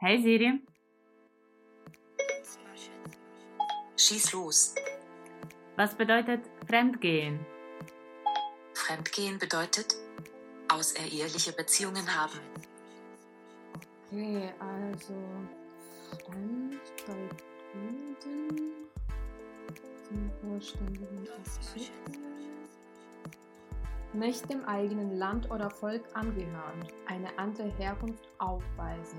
Hey Siri. Schieß los. Was bedeutet Fremdgehen? Fremdgehen bedeutet außereheliche Beziehungen haben. Okay, also Fremd bei Kunden zum vollständigen Abzug. Nicht dem eigenen Land oder Volk angehören, eine andere Herkunft aufweisen,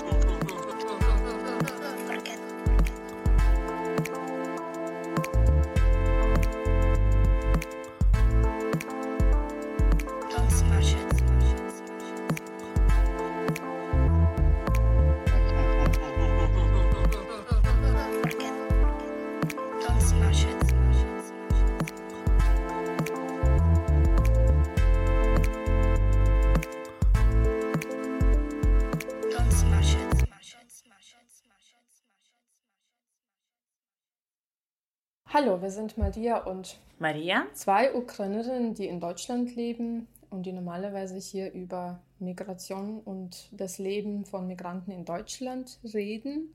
Hallo, wir sind Maria und Maria? zwei Ukrainerinnen, die in Deutschland leben und die normalerweise hier über Migration und das Leben von Migranten in Deutschland reden.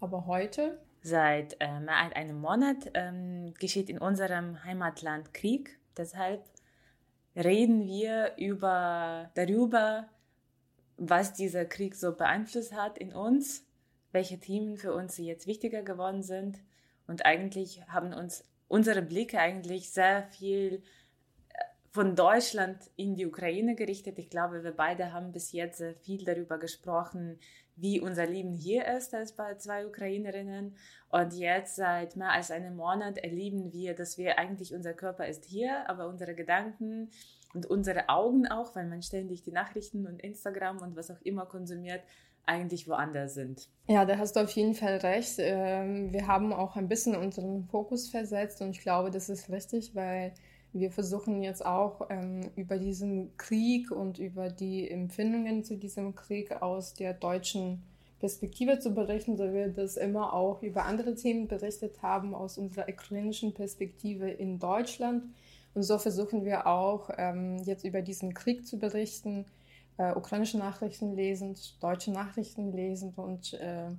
Aber heute Seit äh, mehr als einem Monat ähm, geschieht in unserem Heimatland Krieg. Deshalb reden wir über, darüber, was dieser Krieg so beeinflusst hat in uns, welche Themen für uns jetzt wichtiger geworden sind. Und eigentlich haben uns unsere Blicke eigentlich sehr viel äh, von Deutschland in die Ukraine gerichtet. Ich glaube, wir beide haben bis jetzt sehr viel darüber gesprochen, wie unser Leben hier ist als bei zwei Ukrainerinnen. Und jetzt seit mehr als einem Monat erleben wir, dass wir eigentlich, unser Körper ist hier, aber unsere Gedanken und unsere Augen auch, weil man ständig die Nachrichten und Instagram und was auch immer konsumiert, eigentlich woanders sind. Ja, da hast du auf jeden Fall recht. Ähm, wir haben auch ein bisschen unseren Fokus versetzt und ich glaube, das ist richtig, weil wir versuchen jetzt auch ähm, über diesen Krieg und über die Empfindungen zu diesem Krieg aus der deutschen Perspektive zu berichten, so wir das immer auch über andere Themen berichtet haben aus unserer ukrainischen Perspektive in Deutschland. Und so versuchen wir auch ähm, jetzt über diesen Krieg zu berichten, äh, ukrainische Nachrichten lesend, deutsche Nachrichten lesend und äh,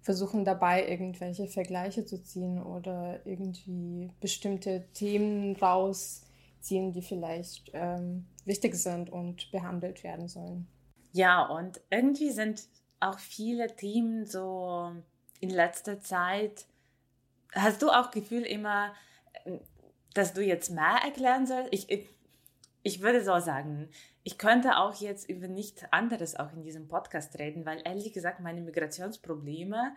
versuchen dabei irgendwelche Vergleiche zu ziehen oder irgendwie bestimmte Themen rausziehen, die vielleicht ähm, wichtig sind und behandelt werden sollen. Ja, und irgendwie sind auch viele Themen so in letzter Zeit, hast du auch Gefühl immer, dass du jetzt mehr erklären sollst? Ich, ich, würde so sagen, ich könnte auch jetzt über nichts anderes auch in diesem Podcast reden, weil ehrlich gesagt meine Migrationsprobleme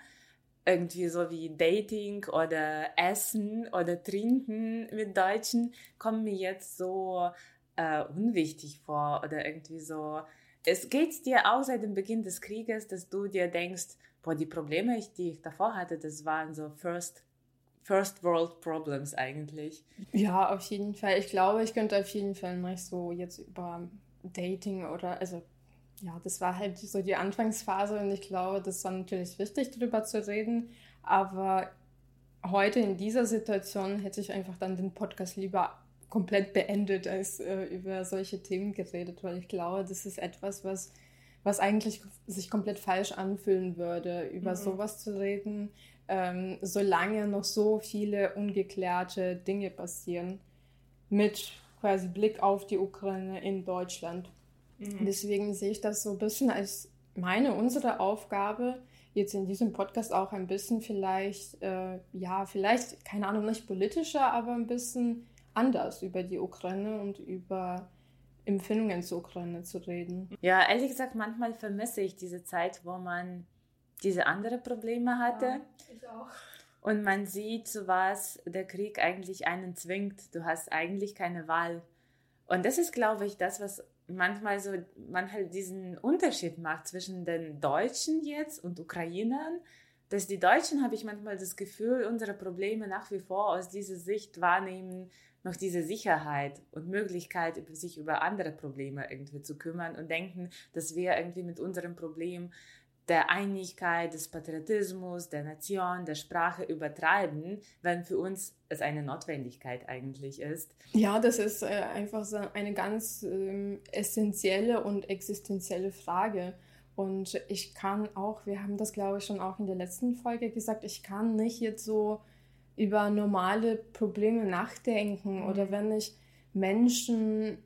irgendwie so wie Dating oder Essen oder Trinken mit Deutschen kommen mir jetzt so äh, unwichtig vor oder irgendwie so. Es geht dir auch seit dem Beginn des Krieges, dass du dir denkst, boah, die Probleme, die ich davor hatte, das waren so First First World Problems eigentlich. Ja, auf jeden Fall. Ich glaube, ich könnte auf jeden Fall nicht so jetzt über Dating oder, also ja, das war halt so die Anfangsphase und ich glaube, das war natürlich wichtig, darüber zu reden. Aber heute in dieser Situation hätte ich einfach dann den Podcast lieber komplett beendet, als äh, über solche Themen geredet, weil ich glaube, das ist etwas, was, was eigentlich sich komplett falsch anfühlen würde, über mhm. sowas zu reden, ähm, solange noch so viele ungeklärte Dinge passieren mit quasi Blick auf die Ukraine in Deutschland. Mhm. Deswegen sehe ich das so ein bisschen als meine, unsere Aufgabe, jetzt in diesem Podcast auch ein bisschen vielleicht, äh, ja, vielleicht, keine Ahnung, nicht politischer, aber ein bisschen anders über die Ukraine und über Empfindungen zur Ukraine zu reden. Ja, ehrlich gesagt, manchmal vermisse ich diese Zeit, wo man diese andere Probleme hatte. Ja, ich auch. Und man sieht, zu was der Krieg eigentlich einen zwingt. Du hast eigentlich keine Wahl. Und das ist, glaube ich, das, was manchmal so, man halt diesen Unterschied macht zwischen den Deutschen jetzt und Ukrainern. Dass die Deutschen, habe ich manchmal das Gefühl, unsere Probleme nach wie vor aus dieser Sicht wahrnehmen, noch diese Sicherheit und Möglichkeit, sich über andere Probleme irgendwie zu kümmern und denken, dass wir irgendwie mit unserem Problem der Einigkeit, des Patriotismus, der Nation, der Sprache übertreiben, wenn für uns es eine Notwendigkeit eigentlich ist. Ja, das ist äh, einfach so eine ganz äh, essentielle und existenzielle Frage. Und ich kann auch, wir haben das glaube ich schon auch in der letzten Folge gesagt, ich kann nicht jetzt so über normale Probleme nachdenken mhm. oder wenn ich Menschen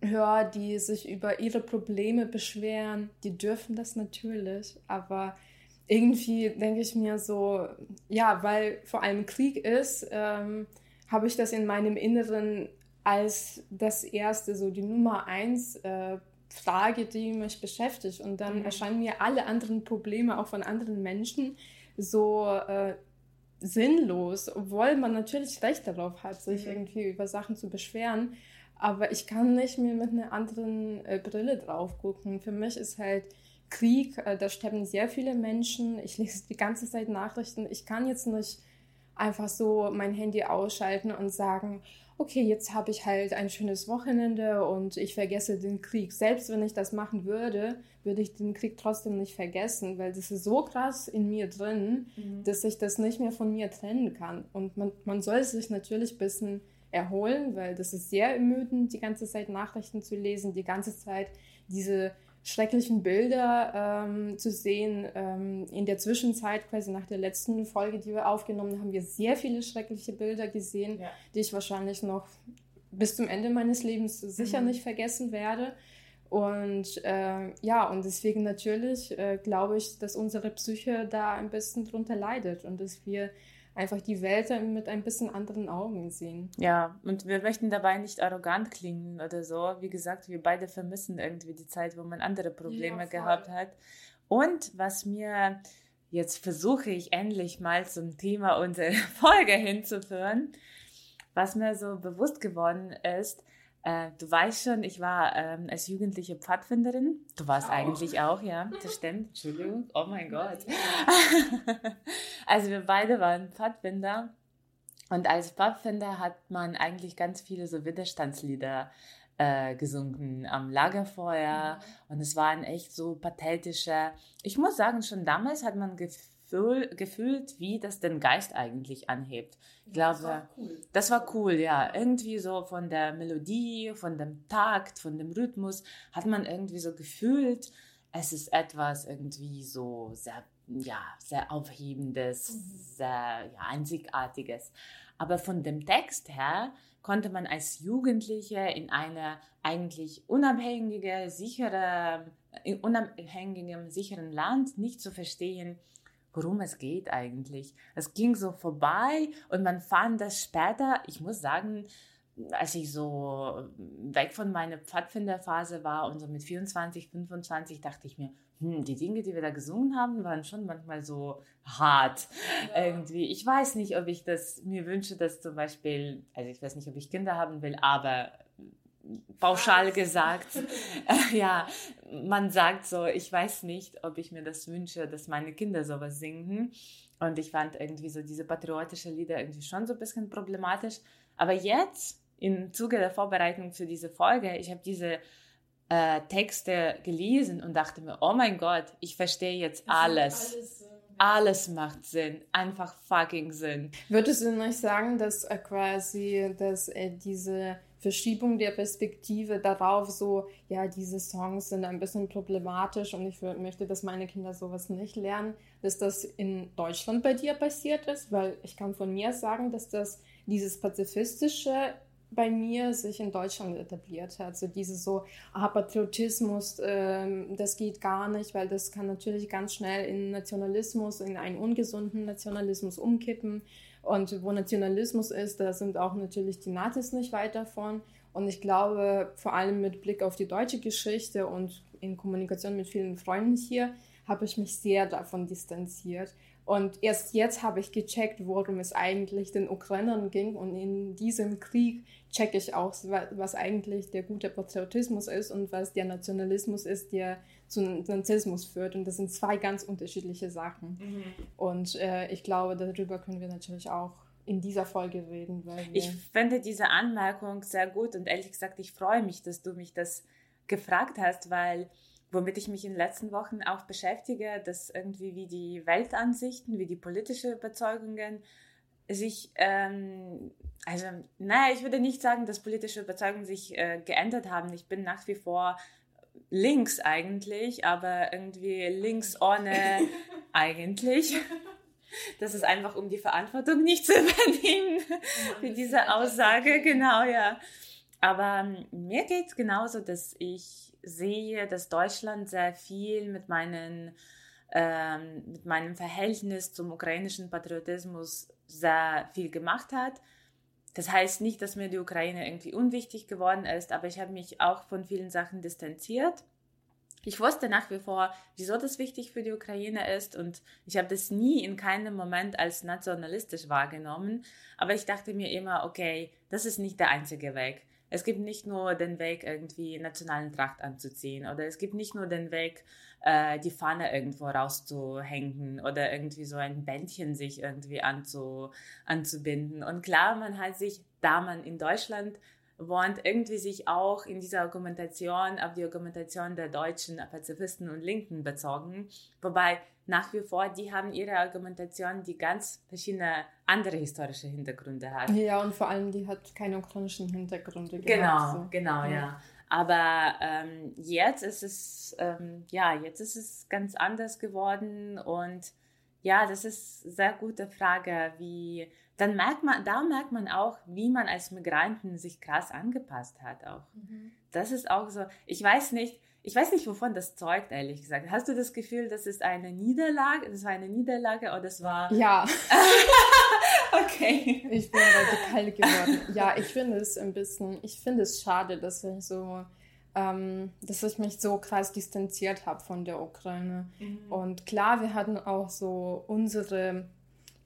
höre, die sich über ihre Probleme beschweren, die dürfen das natürlich, aber irgendwie denke ich mir so, ja, weil vor allem Krieg ist, ähm, habe ich das in meinem Inneren als das erste, so die Nummer eins äh, Frage, die mich beschäftigt. Und dann mhm. erscheinen mir alle anderen Probleme auch von anderen Menschen so äh, sinnlos, obwohl man natürlich Recht darauf hat, sich mhm. irgendwie über Sachen zu beschweren. Aber ich kann nicht mehr mit einer anderen äh, Brille drauf gucken. Für mich ist halt Krieg, äh, da sterben sehr viele Menschen. Ich lese die ganze Zeit Nachrichten. Ich kann jetzt nicht einfach so mein Handy ausschalten und sagen, okay, jetzt habe ich halt ein schönes Wochenende und ich vergesse den Krieg. Selbst wenn ich das machen würde, würde ich den Krieg trotzdem nicht vergessen, weil das ist so krass in mir drin, mhm. dass ich das nicht mehr von mir trennen kann. Und man, man soll sich natürlich ein bisschen erholen, weil das ist sehr ermüdend, die ganze Zeit Nachrichten zu lesen, die ganze Zeit diese schrecklichen Bilder ähm, zu sehen. Ähm, in der Zwischenzeit, quasi nach der letzten Folge, die wir aufgenommen haben, haben wir sehr viele schreckliche Bilder gesehen, ja. die ich wahrscheinlich noch bis zum Ende meines Lebens sicher mhm. nicht vergessen werde. Und äh, ja, und deswegen natürlich äh, glaube ich, dass unsere Psyche da ein bisschen drunter leidet und dass wir einfach die Welt mit ein bisschen anderen Augen sehen. Ja, und wir möchten dabei nicht arrogant klingen oder so. Wie gesagt, wir beide vermissen irgendwie die Zeit, wo man andere Probleme ja, gehabt hat. Und was mir jetzt versuche ich endlich mal zum Thema unserer Folge hinzuführen, was mir so bewusst geworden ist, äh, du weißt schon, ich war ähm, als jugendliche Pfadfinderin. Du warst oh. eigentlich auch, ja. Das stimmt. Entschuldigung. Oh mein Gott. also wir beide waren Pfadfinder. Und als Pfadfinder hat man eigentlich ganz viele so Widerstandslieder äh, gesungen am Lagerfeuer. Mhm. Und es waren echt so pathetische. Ich muss sagen, schon damals hat man gefühlt, Gefühl, gefühlt, wie das den Geist eigentlich anhebt. Ich glaube, das war cool. Das war cool, ja. Irgendwie so von der Melodie, von dem Takt, von dem Rhythmus hat man irgendwie so gefühlt, es ist etwas irgendwie so sehr, ja, sehr aufhebendes, mhm. sehr ja, einzigartiges. Aber von dem Text her konnte man als Jugendliche in einer eigentlich unabhängige, sichere, in unabhängigem, sicheren Land nicht zu verstehen, worum es geht eigentlich. Es ging so vorbei und man fand das später, ich muss sagen, als ich so weg von meiner Pfadfinderphase war und so mit 24, 25, dachte ich mir, hm, die Dinge, die wir da gesungen haben, waren schon manchmal so hart ja. irgendwie. Ich weiß nicht, ob ich das mir wünsche, dass zum Beispiel, also ich weiß nicht, ob ich Kinder haben will, aber pauschal gesagt. ja, man sagt so, ich weiß nicht, ob ich mir das wünsche, dass meine Kinder sowas singen. Und ich fand irgendwie so diese patriotische Lieder irgendwie schon so ein bisschen problematisch. Aber jetzt, im Zuge der Vorbereitung für diese Folge, ich habe diese äh, Texte gelesen und dachte mir, oh mein Gott, ich verstehe jetzt alles. alles, alles macht Sinn, einfach fucking Sinn. Würdest du nicht sagen, dass äh, quasi, dass äh, diese Verschiebung der Perspektive darauf, so, ja, diese Songs sind ein bisschen problematisch und ich möchte, dass meine Kinder sowas nicht lernen, dass das in Deutschland bei dir passiert ist, weil ich kann von mir sagen, dass das dieses pazifistische bei mir sich in Deutschland etabliert hat. So dieses so, ah, Patriotismus, ähm, das geht gar nicht, weil das kann natürlich ganz schnell in Nationalismus, in einen ungesunden Nationalismus umkippen. Und wo Nationalismus ist, da sind auch natürlich die Nazis nicht weit davon. Und ich glaube, vor allem mit Blick auf die deutsche Geschichte und in Kommunikation mit vielen Freunden hier, habe ich mich sehr davon distanziert. Und erst jetzt habe ich gecheckt, worum es eigentlich den Ukrainern ging. Und in diesem Krieg checke ich auch, was eigentlich der gute Patriotismus ist und was der Nationalismus ist, der zu Narzissmus führt. Und das sind zwei ganz unterschiedliche Sachen. Mhm. Und äh, ich glaube, darüber können wir natürlich auch in dieser Folge reden. ich finde diese Anmerkung sehr gut und ehrlich gesagt, ich freue mich, dass du mich das gefragt hast, weil womit ich mich in den letzten Wochen auch beschäftige, dass irgendwie wie die Weltansichten, wie die politische Überzeugungen sich, ähm, also, naja, ich würde nicht sagen, dass politische Überzeugungen sich äh, geändert haben. Ich bin nach wie vor links eigentlich, aber irgendwie links ohne eigentlich. Das ist einfach, um die Verantwortung nicht zu übernehmen für diese Aussage. Genau, ja. Aber ähm, mir geht es genauso, dass ich sehe, dass Deutschland sehr viel mit, meinen, ähm, mit meinem Verhältnis zum ukrainischen Patriotismus sehr viel gemacht hat. Das heißt nicht, dass mir die Ukraine irgendwie unwichtig geworden ist, aber ich habe mich auch von vielen Sachen distanziert. Ich wusste nach wie vor, wieso das wichtig für die Ukraine ist und ich habe das nie in keinem Moment als nationalistisch wahrgenommen, aber ich dachte mir immer, okay, das ist nicht der einzige Weg. Es gibt nicht nur den Weg, irgendwie nationalen Tracht anzuziehen oder es gibt nicht nur den Weg, äh, die Fahne irgendwo rauszuhängen oder irgendwie so ein Bändchen sich irgendwie anzu, anzubinden. Und klar, man hat sich, da man in Deutschland wohnt, irgendwie sich auch in dieser Argumentation auf die Argumentation der deutschen Pazifisten und Linken bezogen. Wobei nach wie vor, die haben ihre Argumentation, die ganz verschiedene andere historische Hintergründe hat. Ja, und vor allem, die hat keine ukrainischen Hintergründe. Genau, so. genau, ja. ja. Aber ähm, jetzt ist es, ähm, ja, jetzt ist es ganz anders geworden und ja, das ist eine sehr gute Frage, wie, dann merkt man, da merkt man auch, wie man als Migranten sich krass angepasst hat auch. Mhm. Das ist auch so, ich weiß nicht, ich weiß nicht, wovon das zeugt, ehrlich gesagt. Hast du das Gefühl, das ist eine Niederlage, das war eine Niederlage oder das war... Ja. okay. Ich bin radikal geworden. Ja, ich finde es ein bisschen, ich finde es schade, dass ich so, ähm, dass ich mich so krass distanziert habe von der Ukraine. Mhm. Und klar, wir hatten auch so unsere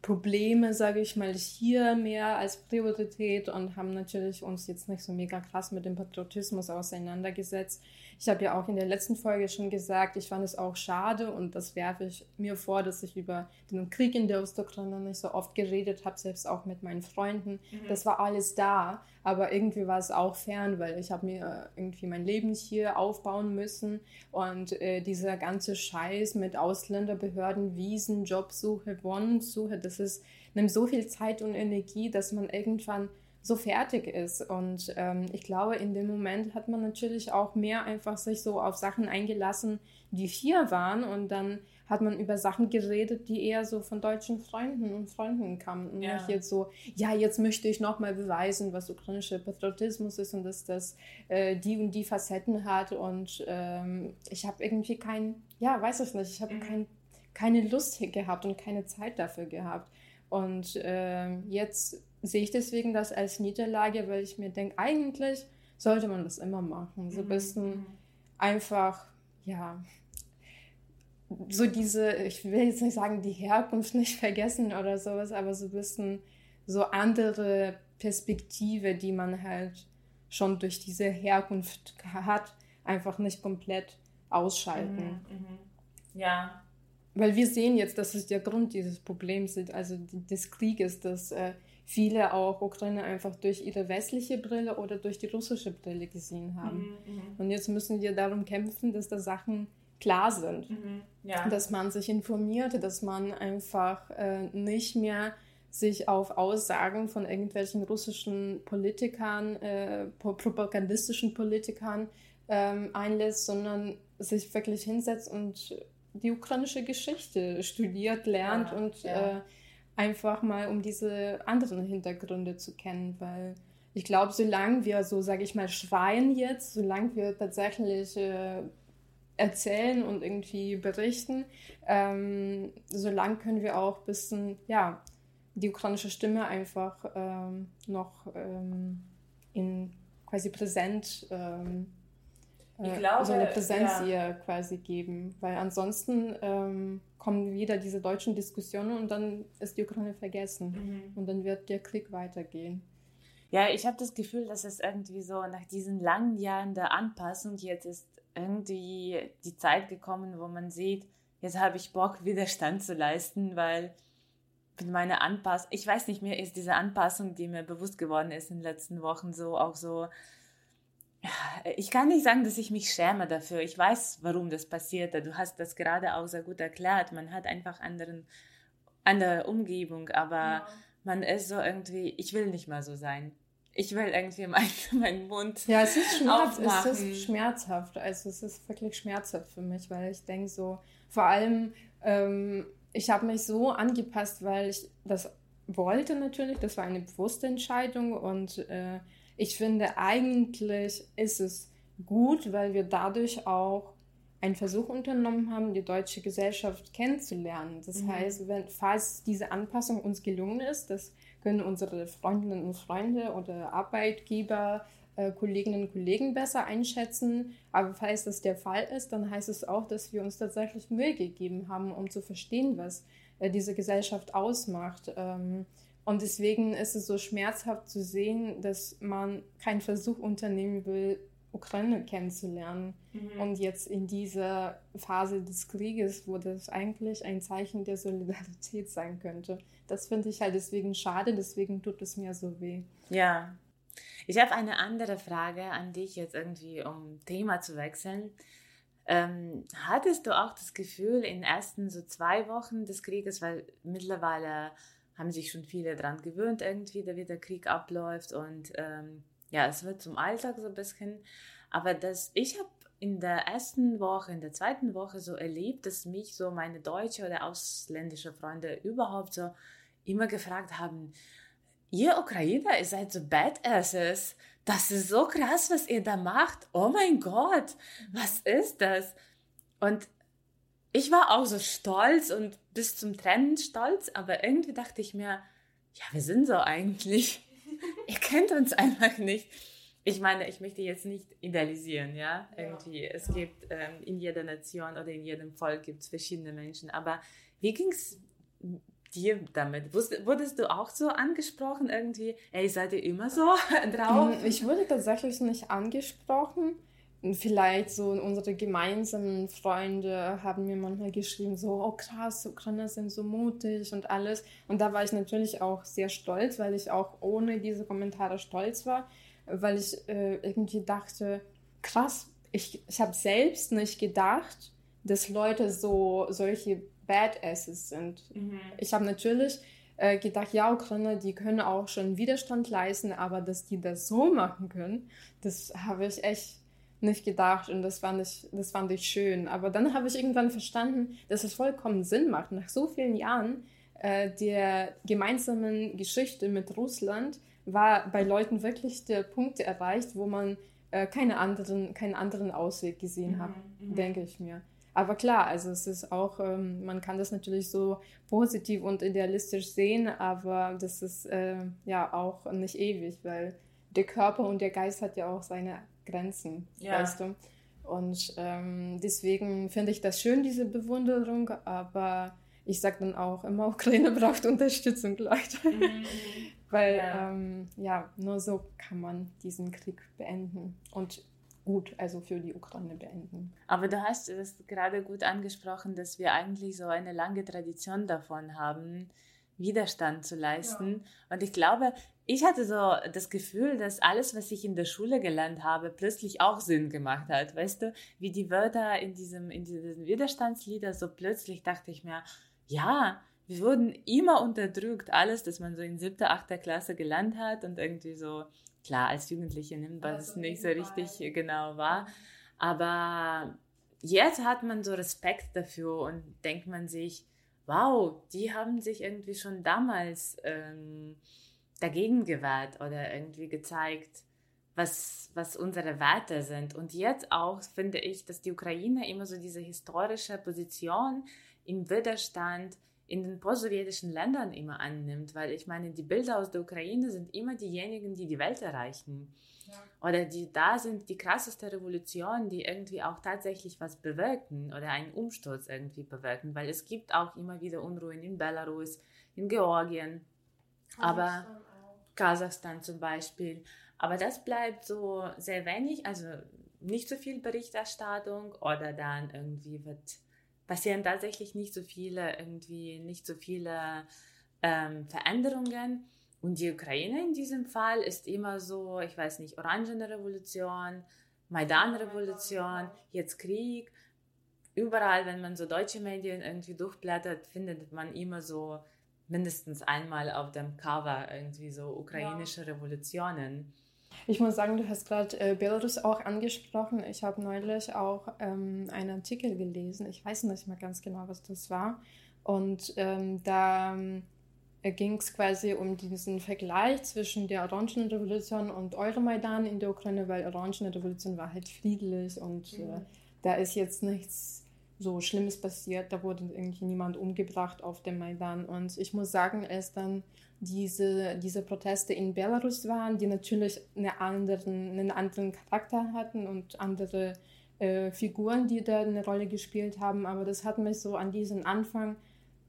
Probleme, sage ich mal, hier mehr als Priorität und haben natürlich uns jetzt nicht so mega krass mit dem Patriotismus auseinandergesetzt. Ich habe ja auch in der letzten Folge schon gesagt, ich fand es auch schade und das werfe ich mir vor, dass ich über den Krieg in der Ostukraine nicht so oft geredet habe, selbst auch mit meinen Freunden. Mhm. Das war alles da, aber irgendwie war es auch fern, weil ich habe mir irgendwie mein Leben hier aufbauen müssen und äh, dieser ganze Scheiß mit Ausländerbehörden, Wiesen, Jobsuche, Wohnungssuche, das ist nimmt so viel Zeit und Energie, dass man irgendwann so fertig ist. Und ähm, ich glaube, in dem Moment hat man natürlich auch mehr einfach sich so auf Sachen eingelassen, die hier waren. Und dann hat man über Sachen geredet, die eher so von deutschen Freunden und Freunden kamen. Und ja. nicht jetzt so, ja, jetzt möchte ich nochmal beweisen, was ukrainischer Patriotismus ist und dass das äh, die und die Facetten hat. Und ähm, ich habe irgendwie kein, ja, weiß ich nicht, ich habe mhm. kein, keine Lust gehabt und keine Zeit dafür gehabt. Und äh, jetzt sehe ich deswegen das als Niederlage, weil ich mir denke, eigentlich sollte man das immer machen. So ein mhm. bisschen einfach, ja, so diese, ich will jetzt nicht sagen, die Herkunft nicht vergessen oder sowas, aber so ein bisschen so andere Perspektive, die man halt schon durch diese Herkunft hat, einfach nicht komplett ausschalten. Mhm, mh. Ja. Weil wir sehen jetzt, das ist der Grund dieses Problems, also des Krieges, dass äh, viele auch Ukraine einfach durch ihre westliche Brille oder durch die russische Brille gesehen haben. Mhm, mhm, Und jetzt müssen wir darum kämpfen, dass da Sachen klar sind, mhm, ja. dass man sich informiert, dass man einfach äh, nicht mehr sich auf Aussagen von irgendwelchen russischen Politikern, äh, propagandistischen Politikern ähm, einlässt, sondern sich wirklich hinsetzt und die ukrainische Geschichte studiert, lernt ja, und ja. Äh, einfach mal um diese anderen Hintergründe zu kennen, weil ich glaube, solange wir so, sage ich mal, schreien jetzt, solange wir tatsächlich äh, erzählen und irgendwie berichten, ähm, solange können wir auch ein bisschen, ja, die ukrainische Stimme einfach ähm, noch ähm, in quasi präsent ähm, äh, glaube, so eine Präsenz ja. ihr quasi geben. Weil ansonsten ähm, kommen wieder diese deutschen Diskussionen und dann ist die Ukraine vergessen. Mhm. Und dann wird der Krieg weitergehen. Ja, ich habe das Gefühl, dass es irgendwie so nach diesen langen Jahren der Anpassung jetzt ist irgendwie die Zeit gekommen, wo man sieht, jetzt habe ich Bock, Widerstand zu leisten, weil mit meiner Anpassung, ich weiß nicht mehr, ist diese Anpassung, die mir bewusst geworden ist in den letzten Wochen, so auch so Ich kann nicht sagen, dass ich mich schäme dafür. Ich weiß, warum das passiert. Du hast das gerade auch sehr gut erklärt. Man hat einfach anderen, andere Umgebung, aber ja. man ist so irgendwie, ich will nicht mal so sein. Ich will irgendwie meinen mein Mund. Ja, es ist, Schmerz, es ist schmerzhaft. Also es ist wirklich schmerzhaft für mich, weil ich denke so, vor allem, ähm, ich habe mich so angepasst, weil ich das wollte natürlich. Das war eine bewusste Entscheidung und äh, ich finde, eigentlich ist es gut, weil wir dadurch auch einen Versuch unternommen haben, die deutsche Gesellschaft kennenzulernen. Das mhm. heißt, wenn, falls diese Anpassung uns gelungen ist, das können unsere Freundinnen und Freunde oder Arbeitgeber, äh, Kolleginnen und Kollegen besser einschätzen. Aber falls das der Fall ist, dann heißt es auch, dass wir uns tatsächlich Mühe gegeben haben, um zu verstehen, was äh, diese Gesellschaft ausmacht. Ähm, und deswegen ist es so schmerzhaft zu sehen, dass man keinen Versuch unternehmen will, Ukraine kennenzulernen. Mhm. Und jetzt in dieser Phase des Krieges, wo das eigentlich ein Zeichen der Solidarität sein könnte. Das finde ich halt deswegen schade, deswegen tut es mir so weh. Ja. Ich habe eine andere Frage an dich jetzt irgendwie, um Thema zu wechseln. Ähm, hattest du auch das Gefühl in den ersten so zwei Wochen des Krieges, weil mittlerweile haben sich schon viele daran gewöhnt, irgendwie, wie der Krieg abläuft und ähm, ja, es wird zum Alltag so ein bisschen. Aber das, ich habe in der ersten Woche, in der zweiten Woche so erlebt, dass mich so meine deutsche oder ausländische Freunde überhaupt so immer gefragt haben, ihr Ukrainer, ihr seid so Badasses, das ist so krass, was ihr da macht. Oh mein Gott, was ist das? Und ich war auch so stolz und bis zum Trennen stolz, aber irgendwie dachte ich mir, ja, wir sind so eigentlich. Ihr kennt uns einfach nicht. Ich meine, ich möchte jetzt nicht idealisieren, ja, irgendwie. Es gibt ähm, in jeder Nation oder in jedem Volk gibt es verschiedene Menschen. Aber wie ging es dir damit? Wurdest du auch so angesprochen irgendwie? Ey, seid ihr immer so drauf? Mm, ich wurde tatsächlich nicht angesprochen vielleicht so unsere gemeinsamen Freunde haben mir manchmal geschrieben, so, oh krass, Ukrainer sind so mutig und alles. Und da war ich natürlich auch sehr stolz, weil ich auch ohne diese Kommentare stolz war, weil ich äh, irgendwie dachte, krass, ich, ich habe selbst nicht gedacht, dass Leute so solche Badasses sind. Mhm. Ich habe natürlich äh, gedacht, ja, Ukrainer, die können auch schon Widerstand leisten, aber dass die das so machen können, das habe ich echt nicht gedacht und das fand ich, das fand ich schön. Aber dann habe ich irgendwann verstanden, dass es vollkommen Sinn macht, nach so vielen Jahren äh, der gemeinsamen Geschichte mit Russland war bei Leuten wirklich der Punkt erreicht, wo man äh, keine anderen, keinen anderen Ausweg gesehen hat, mhm, mhm, denke ich mir. Aber klar, also es ist auch, ähm, man kann das natürlich so positiv und idealistisch sehen, aber das ist äh, ja auch nicht ewig, weil der Körper und der Geist hat ja auch seine Grenzen, ja. weißt du. Und ähm, deswegen finde ich das schön, diese Bewunderung, aber ich sage dann auch immer, Ukraine braucht Unterstützung, Leute. Mhm. Weil ja. Ähm, ja, nur so kann man diesen Krieg beenden und gut, also für die Ukraine beenden. Aber du hast es gerade gut angesprochen, dass wir eigentlich so eine lange Tradition davon haben, Widerstand zu leisten. Ja. Und ich glaube, ich hatte so das Gefühl, dass alles, was ich in der Schule gelernt habe, plötzlich auch Sinn gemacht hat. Weißt du, wie die Wörter in diesem, in diesen Widerstandslieder, so plötzlich dachte ich mir, ja, wir wurden immer unterdrückt, alles, das man so in siebter, achter Klasse gelernt hat und irgendwie so, klar, als Jugendliche nimmt man es nicht so richtig genau wahr. Aber jetzt hat man so Respekt dafür und denkt man sich, wow, die haben sich irgendwie schon damals ähm, dagegen gewehrt oder irgendwie gezeigt, was, was unsere Werte sind. Und jetzt auch finde ich, dass die Ukraine immer so diese historische Position im Widerstand in den postsowjetischen Ländern immer annimmt, weil ich meine, die Bilder aus der Ukraine sind immer diejenigen, die die Welt erreichen. Ja. Oder die da sind die krasseste Revolution, die irgendwie auch tatsächlich was bewirken oder einen Umsturz irgendwie bewirken, weil es gibt auch immer wieder Unruhen in Belarus, in Georgien, aber Kasachstan zum Beispiel. Aber das bleibt so sehr wenig, also nicht so viel Berichterstattung oder dann irgendwie wird passieren tatsächlich nicht so viele irgendwie nicht so viele ähm, Veränderungen Und die Ukraine in diesem Fall ist immer so, ich weiß nicht, Orangene Revolution, Maidan-Revolution, jetzt Krieg. Überall, wenn man so deutsche Medien irgendwie durchblättert, findet man immer so mindestens einmal auf dem Cover irgendwie so ukrainische ja. Revolutionen. Ich muss sagen, du hast gerade äh, Belarus auch angesprochen. Ich habe neulich auch ähm, einen Artikel gelesen. Ich weiß nicht mehr ganz genau, was das war. Und ähm, da äh, ging es quasi um diesen Vergleich zwischen der Orangenen Revolution und Euromaidan in der Ukraine, weil Orangene Revolution war halt friedlich und äh, mhm. äh, da ist jetzt nichts so Schlimmes passiert. Da wurde irgendwie niemand umgebracht auf dem Maidan. Und ich muss sagen, es dann diese, diese Proteste in Belarus waren, die natürlich eine anderen, einen anderen Charakter hatten und andere äh, Figuren, die da eine Rolle gespielt haben. Aber das hat mich so an diesen Anfang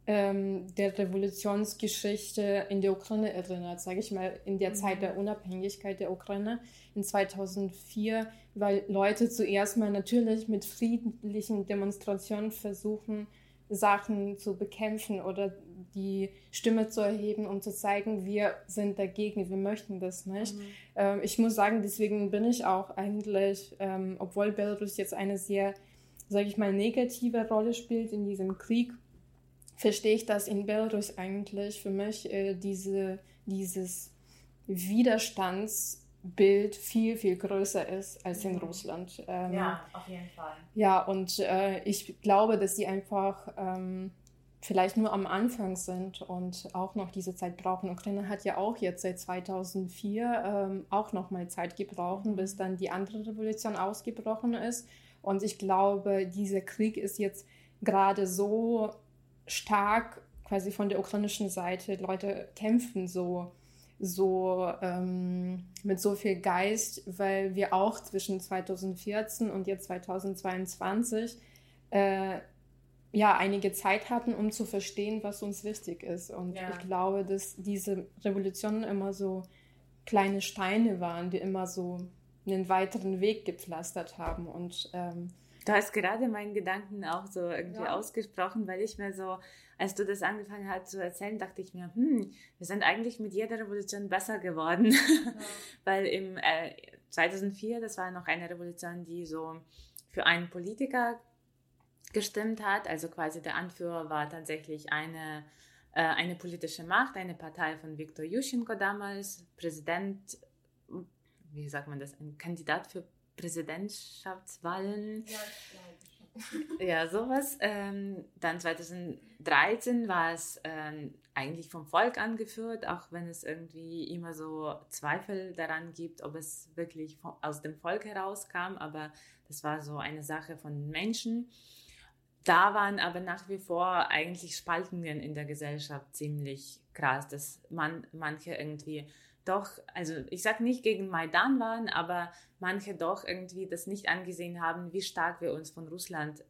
ähm, der Revolutionsgeschichte in der Ukraine erinnert, sage ich mal, in der mhm. Zeit der Unabhängigkeit der Ukraine in 2004, weil Leute zuerst mal natürlich mit friedlichen Demonstrationen versuchen, Sachen zu bekämpfen oder die Stimme zu erheben, um zu zeigen, wir sind dagegen, wir möchten das nicht. Mhm. Ähm, ich muss sagen, deswegen bin ich auch eigentlich, ähm, obwohl Belarus jetzt eine sehr, sage ich mal, negative Rolle spielt in diesem Krieg, verstehe ich, dass in Belarus eigentlich für mich äh, diese, dieses Widerstandsbild viel, viel größer ist als in mhm. Russland. Ähm, ja, auf jeden Fall. Ja, und äh, ich glaube, dass die einfach ähm, vielleicht nur am Anfang sind und auch noch diese Zeit brauchen. Ukraine hat ja auch jetzt seit 2004 ähm, auch noch mal Zeit gebraucht, mhm. bis dann die andere Revolution ausgebrochen ist. Und ich glaube, dieser Krieg ist jetzt gerade so stark quasi von der ukrainischen Seite. Leute kämpfen so so ähm, mit so viel Geist, weil wir auch zwischen 2014 und jetzt 2022 äh, ja einige Zeit hatten, um zu verstehen, was uns wichtig ist. Und ja. ich glaube, dass diese Revolutionen immer so kleine Steine waren, die immer so einen weiteren Weg gepflastert haben. Und ähm, Du hast gerade meinen Gedanken auch so irgendwie ja. ausgesprochen, weil ich mir so, als du das angefangen hast zu erzählen, dachte ich mir, hm, wir sind eigentlich mit jeder Revolution besser geworden. Ja. weil im äh, 2004, das war noch eine Revolution, die so für einen Politiker gestimmt hat. Also quasi der Anführer war tatsächlich eine, äh, eine politische Macht, eine Partei von Viktor Yushchenko damals, Präsident, wie sagt man das, ein Kandidat für Präsidentschaftswahlen. Ja, ja, sowas. Ähm, dann 2013 war es ähm, eigentlich vom Volk angeführt, auch wenn es irgendwie immer so Zweifel daran gibt, ob es wirklich aus dem Volk herauskam. Aber das war so eine Sache von Menschen. Da waren aber nach wie vor eigentlich Spaltungen in der Gesellschaft ziemlich krass, dass man manche irgendwie doch, also ich sage nicht gegen Maidan waren, aber manche doch irgendwie das nicht angesehen haben, wie stark wir uns von Russland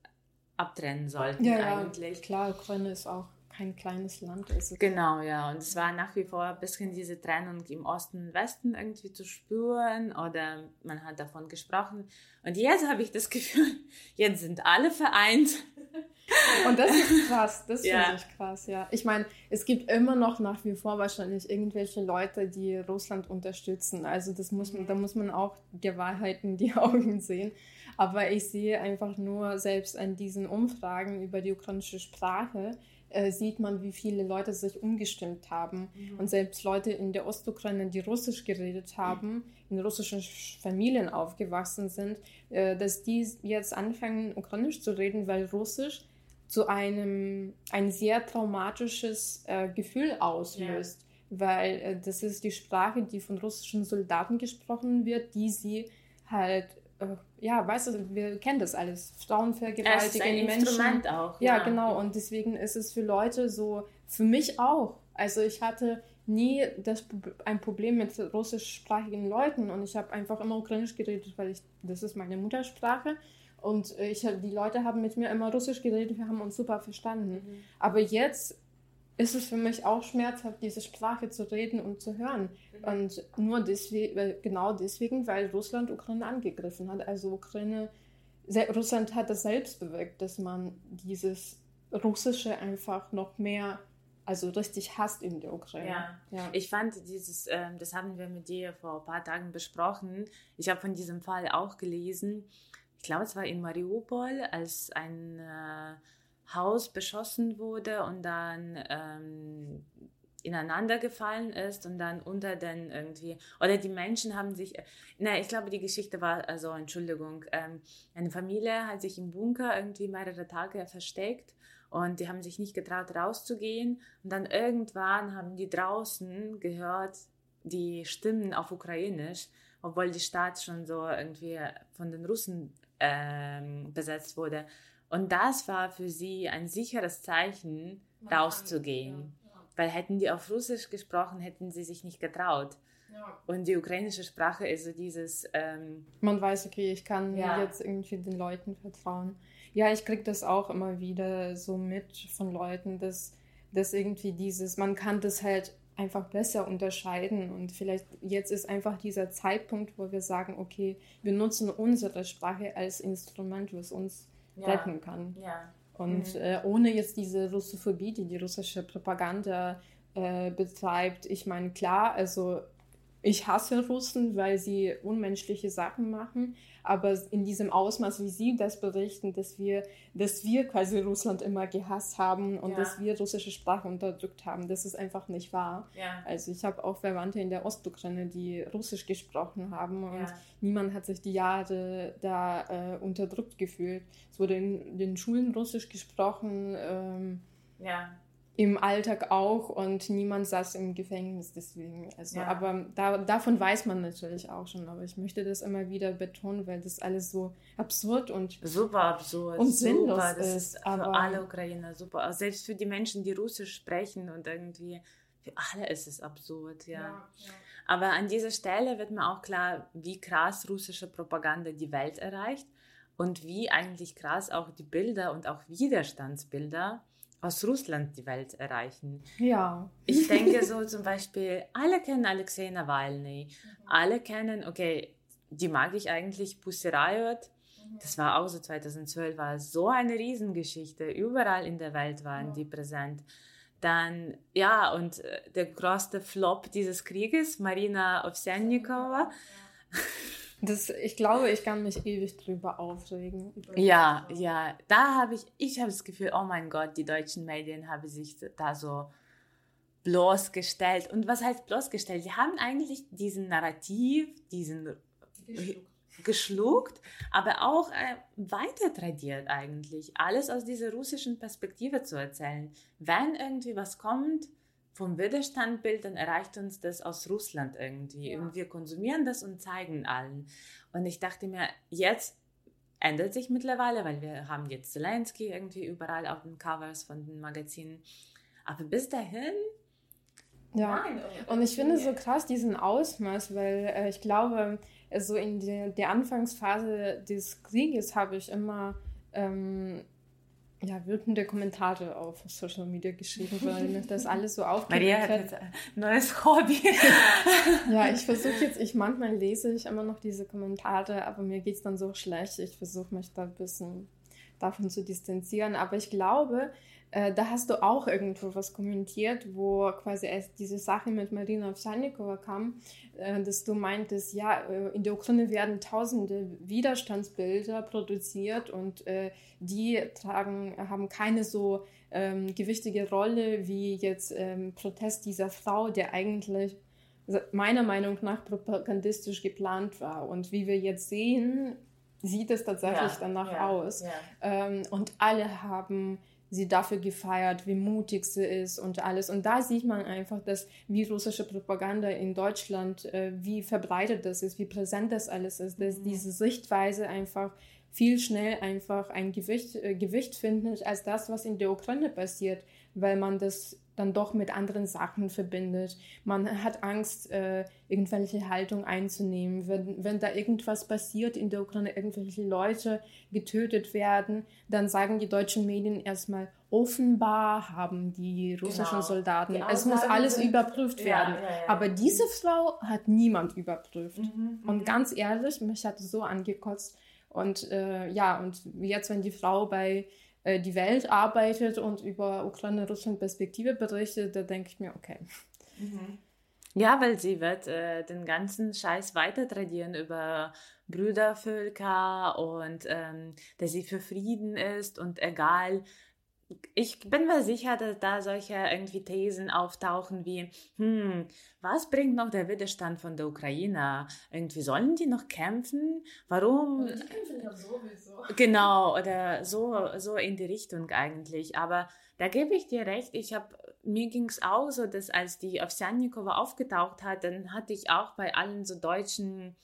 abtrennen sollten ja, eigentlich. Ja, klar, Ukraine ist auch kein kleines Land. Ist genau, ja. Und es war nach wie vor ein bisschen diese Trennung im Osten und Westen irgendwie zu spüren oder man hat davon gesprochen. Und jetzt habe ich das Gefühl, jetzt sind alle vereint und das ist krass, das ja. finde ich krass, ja. Ich meine, es gibt immer noch nach wie vor wahrscheinlich irgendwelche Leute, die Russland unterstützen. Also das muss man, da muss man auch der Wahrheit in die Augen sehen. Aber ich sehe einfach nur selbst an diesen Umfragen über die ukrainische Sprache, äh, sieht man, wie viele Leute sich umgestimmt haben. Mhm. Und selbst Leute in der Ostukraine, die Russisch geredet haben, in russischen Familien aufgewachsen sind, äh, dass die jetzt anfangen, Ukrainisch zu reden, weil Russisch zu einem ein sehr traumatisches äh, Gefühl auslöst, ja. weil äh, das ist die Sprache, die von russischen Soldaten gesprochen wird, die sie halt ja, weißt du, wir kennen das alles, Frauenvergewaltigen, Menschen. Instrument auch. Ja. ja, genau. Und deswegen ist es für Leute so, für mich auch. Also ich hatte nie das, ein Problem mit russischsprachigen Leuten und ich habe einfach immer Ukrainisch geredet, weil ich, das ist meine Muttersprache. Und äh, ich, die Leute haben mit mir immer Russisch geredet, wir haben uns super verstanden. Mhm. Aber jetzt ist es für mich auch schmerzhaft, diese Sprache zu reden und zu hören. Mhm. Und nur deswegen, genau deswegen, weil Russland Ukraine angegriffen hat. Also Ukraine, Russland hat das selbst bewirkt, dass man dieses Russische einfach noch mehr also richtig hasst in der Ukraine. Ja. ja. Ich fand dieses, äh, das haben wir mit dir vor ein paar Tagen besprochen. Ich habe von diesem Fall auch gelesen. Ich glaube, es war in Mariupol, als ein äh, Haus beschossen wurde und dann ähm, ineinander gefallen ist und dann unter den irgendwie, oder die Menschen haben sich, na, ich glaube, die Geschichte war, also Entschuldigung, ähm, eine Familie hat sich im Bunker irgendwie mehrere Tage versteckt und die haben sich nicht getraut rauszugehen und dann irgendwann haben die draußen gehört die Stimmen auf Ukrainisch, obwohl die Stadt schon so irgendwie von den Russen ähm, besetzt wurde. Und das war für sie ein sicheres Zeichen, rauszugehen. Weil hätten die auf Russisch gesprochen, hätten sie sich nicht getraut. Ja. Und die ukrainische Sprache ist so dieses. Ähm, Man weiß, okay, ich kann ja. jetzt irgendwie den Leuten vertrauen. Ja, ich kriege das auch immer wieder so mit von Leuten, dass, dass irgendwie dieses, man kann das halt einfach besser unterscheiden und vielleicht jetzt ist einfach dieser Zeitpunkt, wo wir sagen, okay, wir nutzen unsere Sprache als Instrument, was uns ja. retten kann. Ja. Und mhm. äh, ohne jetzt diese Russophobie, die die russische Propaganda äh, betreibt, ich meine, klar, also ich hasse Russen, weil sie unmenschliche Sachen machen, aber in diesem Ausmaß, wie sie das berichten, dass wir, dass wir quasi Russland immer gehasst haben und ja. dass wir russische Sprache unterdrückt haben, das ist einfach nicht wahr. Ja. Also ich habe auch Verwandte in der Ostukraine, die Russisch gesprochen haben und ja. niemand hat sich die Jahre da äh, unterdrückt gefühlt. Es wurde in den Schulen Russisch gesprochen. Ähm, ja im Alltag auch und niemand saß im Gefängnis deswegen. Also, ja. aber da, davon weiß man natürlich auch schon, aber ich möchte das immer wieder betonen, weil das alles so absurd und super absurd und sinnlos super. Das ist, für alle Ukrainer super. Also selbst für die Menschen, die Russisch sprechen und irgendwie für alle ist es absurd, ja. ja, ja. Aber an dieser Stelle wird mir auch klar, wie krass russische Propaganda die Welt erreicht und wie eigentlich krass auch die Bilder und auch Widerstandsbilder aus Russland die Welt erreichen. Ja. Ich denke so zum Beispiel, alle kennen Alexei Nawalny, alle kennen, okay, die mag ich eigentlich, Pussy Riot, das war auch so 2012, war so eine Riesengeschichte, überall in der Welt waren die präsent. Dann, ja, und äh, der größte Flop dieses Krieges, Marina Ovsyannikova. Ja. Das, ich glaube, ich kann mich ewig drüber aufregen. Ja, ja, da habe ich, ich habe das Gefühl, oh mein Gott, die deutschen Medien haben sich da so bloßgestellt. Und was heißt bloßgestellt? Sie haben eigentlich diesen Narrativ, diesen geschluckt, geschluckt aber auch äh, weiter tradiert eigentlich. Alles aus dieser russischen Perspektive zu erzählen. Wenn irgendwie was kommt, vom Widerstandbild, dann erreicht uns das aus Russland irgendwie. Ja. Und wir konsumieren das und zeigen allen. Und ich dachte mir, jetzt ändert sich mittlerweile, weil wir haben jetzt Zelensky irgendwie überall auf den Covers von den Magazinen. Aber bis dahin. Ja, nein, und ich finde so krass diesen Ausmaß, weil äh, ich glaube, so in der, der Anfangsphase des Krieges habe ich immer ähm, ja, wütende Kommentare auf Social Media geschrieben, weil mir das alles so aufgeregt Maria hat. Jetzt ein neues Hobby. ja, ich versuche jetzt, ich manchmal lese ich immer noch diese Kommentare, aber mir geht es dann so schlecht. Ich versuche mich da ein bisschen davon zu distanzieren. Aber ich glaube, äh, da hast du auch irgendwo was kommentiert, wo quasi erst diese Sache mit Marina Ovsyannikova kam, äh, dass du meintest, ja, äh, in der Ukraine werden tausende Widerstandsbilder produziert und äh, die tragen, haben keine so ähm, gewichtige Rolle wie jetzt ähm, Protest dieser Frau, der eigentlich meiner Meinung nach propagandistisch geplant war. Und wie wir jetzt sehen, sieht es tatsächlich ja, danach ja, aus. Ja. Ähm, und alle haben sie dafür gefeiert, wie mutig sie ist und alles. Und da sieht man einfach, dass wie russische Propaganda in Deutschland, äh, wie verbreitet das ist, wie präsent das alles ist, dass mhm. diese Sichtweise einfach viel schnell einfach ein Gewicht, äh, Gewicht findet als das, was in der Ukraine passiert, weil man das dann doch mit anderen Sachen verbindet. Man hat Angst, äh, irgendwelche Haltung einzunehmen. Wenn, wenn da irgendwas passiert in der Ukraine, irgendwelche Leute getötet werden, dann sagen die deutschen Medien erstmal, offenbar haben die russischen genau. Soldaten, die es muss alles sind, überprüft werden. Ja, ja, ja. Aber diese Frau hat niemand überprüft. Mhm, und mhm. ganz ehrlich, mich hat es so angekotzt. Und äh, ja, und jetzt, wenn die Frau bei äh, die Welt arbeitet und über Ukraine-Russland-Perspektive berichtet, da denke ich mir, okay. Mhm. Ja, weil sie wird äh, den ganzen Scheiß weiter tradieren über Brüdervölker und ähm, dass sie für Frieden ist und egal. Ich bin mir sicher, dass da solche irgendwie Thesen auftauchen wie, hm, was bringt noch der Widerstand von der Ukraine? Irgendwie sollen die noch kämpfen? Warum? Die kämpfen ja sowieso. Genau, oder so, so in die Richtung eigentlich. Aber da gebe ich dir recht. Ich habe, mir ging es auch so, dass als die Ovsjannikova aufgetaucht hat, dann hatte ich auch bei allen so deutschen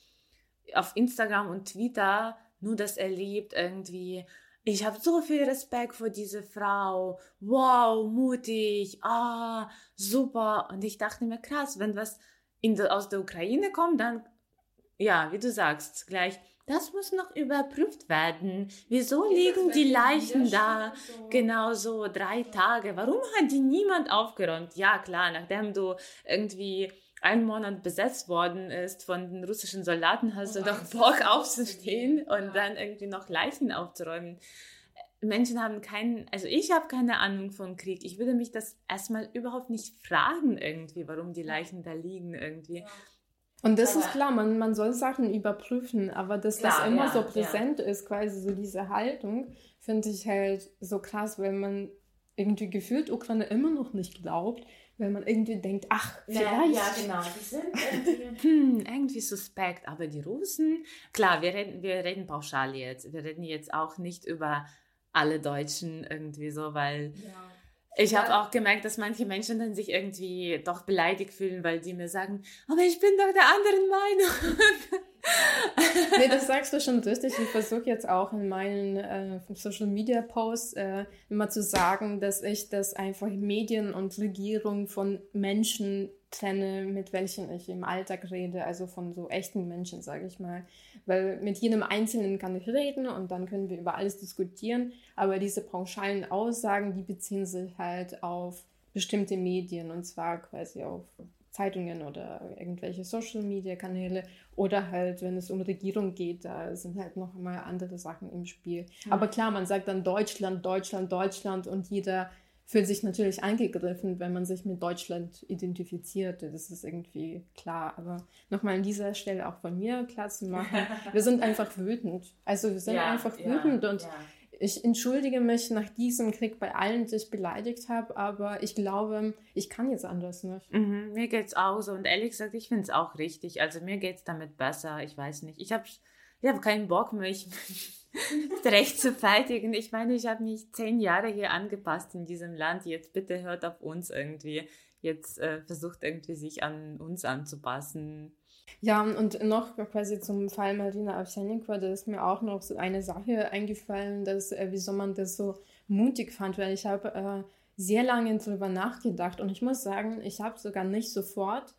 auf Instagram und Twitter nur das erlebt irgendwie. Ich habe so viel Respekt vor dieser Frau. Wow, mutig. Ah, super. Und ich dachte mir, krass, wenn was der, aus der Ukraine kommt, dann, ja, wie du sagst, gleich, das muss noch überprüft werden. Wieso liegen die Leichen da so. genau so drei Tage? Warum hat die niemand aufgeräumt? Ja, klar, nachdem du irgendwie einen Monat besetzt worden ist von den russischen Soldaten, hast du doch Bock aufzustehen und dann irgendwie noch Leichen aufzuräumen. Menschen haben keinen, also ich habe keine Ahnung von Krieg. Ich würde mich das erstmal überhaupt nicht fragen irgendwie, warum die Leichen da liegen irgendwie. Und das aber ist klar, man, man soll Sachen überprüfen, aber dass klar, das immer ja, so präsent ja. ist, quasi so diese Haltung, finde ich halt so krass, wenn man irgendwie gefühlt Ukraine immer noch nicht glaubt, wenn man irgendwie denkt, ach, vielleicht. Ja, ja genau, die sind irgendwie, hm, irgendwie suspekt. Aber die Russen, klar, wir reden, wir reden pauschal jetzt. Wir reden jetzt auch nicht über alle Deutschen irgendwie so, weil ja. ich ja. habe auch gemerkt, dass manche Menschen dann sich irgendwie doch beleidigt fühlen, weil die mir sagen, aber ich bin doch der anderen Meinung. nee, das sagst du schon richtig. Ich versuche jetzt auch in meinen äh, Social Media Posts äh, immer zu sagen, dass ich das einfach Medien und Regierung von Menschen trenne, mit welchen ich im Alltag rede, also von so echten Menschen, sage ich mal. Weil mit jedem Einzelnen kann ich reden und dann können wir über alles diskutieren, aber diese pauschalen Aussagen, die beziehen sich halt auf bestimmte Medien und zwar quasi auf Zeitungen oder irgendwelche Social-Media-Kanäle oder halt, wenn es um Regierung geht, da sind halt noch mal andere Sachen im Spiel. Mhm. Aber klar, man sagt dann Deutschland, Deutschland, Deutschland und jeder fühlt sich natürlich angegriffen, wenn man sich mit Deutschland identifiziert. Das ist irgendwie klar. Aber nochmal an dieser Stelle auch von mir klar zu machen, wir sind einfach wütend. Also wir sind ja, einfach wütend ja, und ja ich entschuldige mich nach diesem Krieg bei allen, die ich beleidigt habe, aber ich glaube, ich kann jetzt anders nicht. Mhm, mir es auch so und ehrlich gesagt, ich finde es auch richtig. Also mir geht es damit besser. Ich weiß nicht. Ich habe ich hab keinen Bock, mich recht zu fertigen. Ich meine, ich habe mich zehn Jahre hier angepasst in diesem Land. Jetzt bitte hört auf uns irgendwie. Jetzt äh, versucht irgendwie sich an uns anzupassen. Ja, und noch quasi zum Fall Marina Ovsjanikova, da ist mir auch noch so eine Sache eingefallen, dass, äh, wieso man das so mutig fand, weil ich habe äh, sehr lange darüber nachgedacht und ich muss sagen, ich habe sogar nicht sofort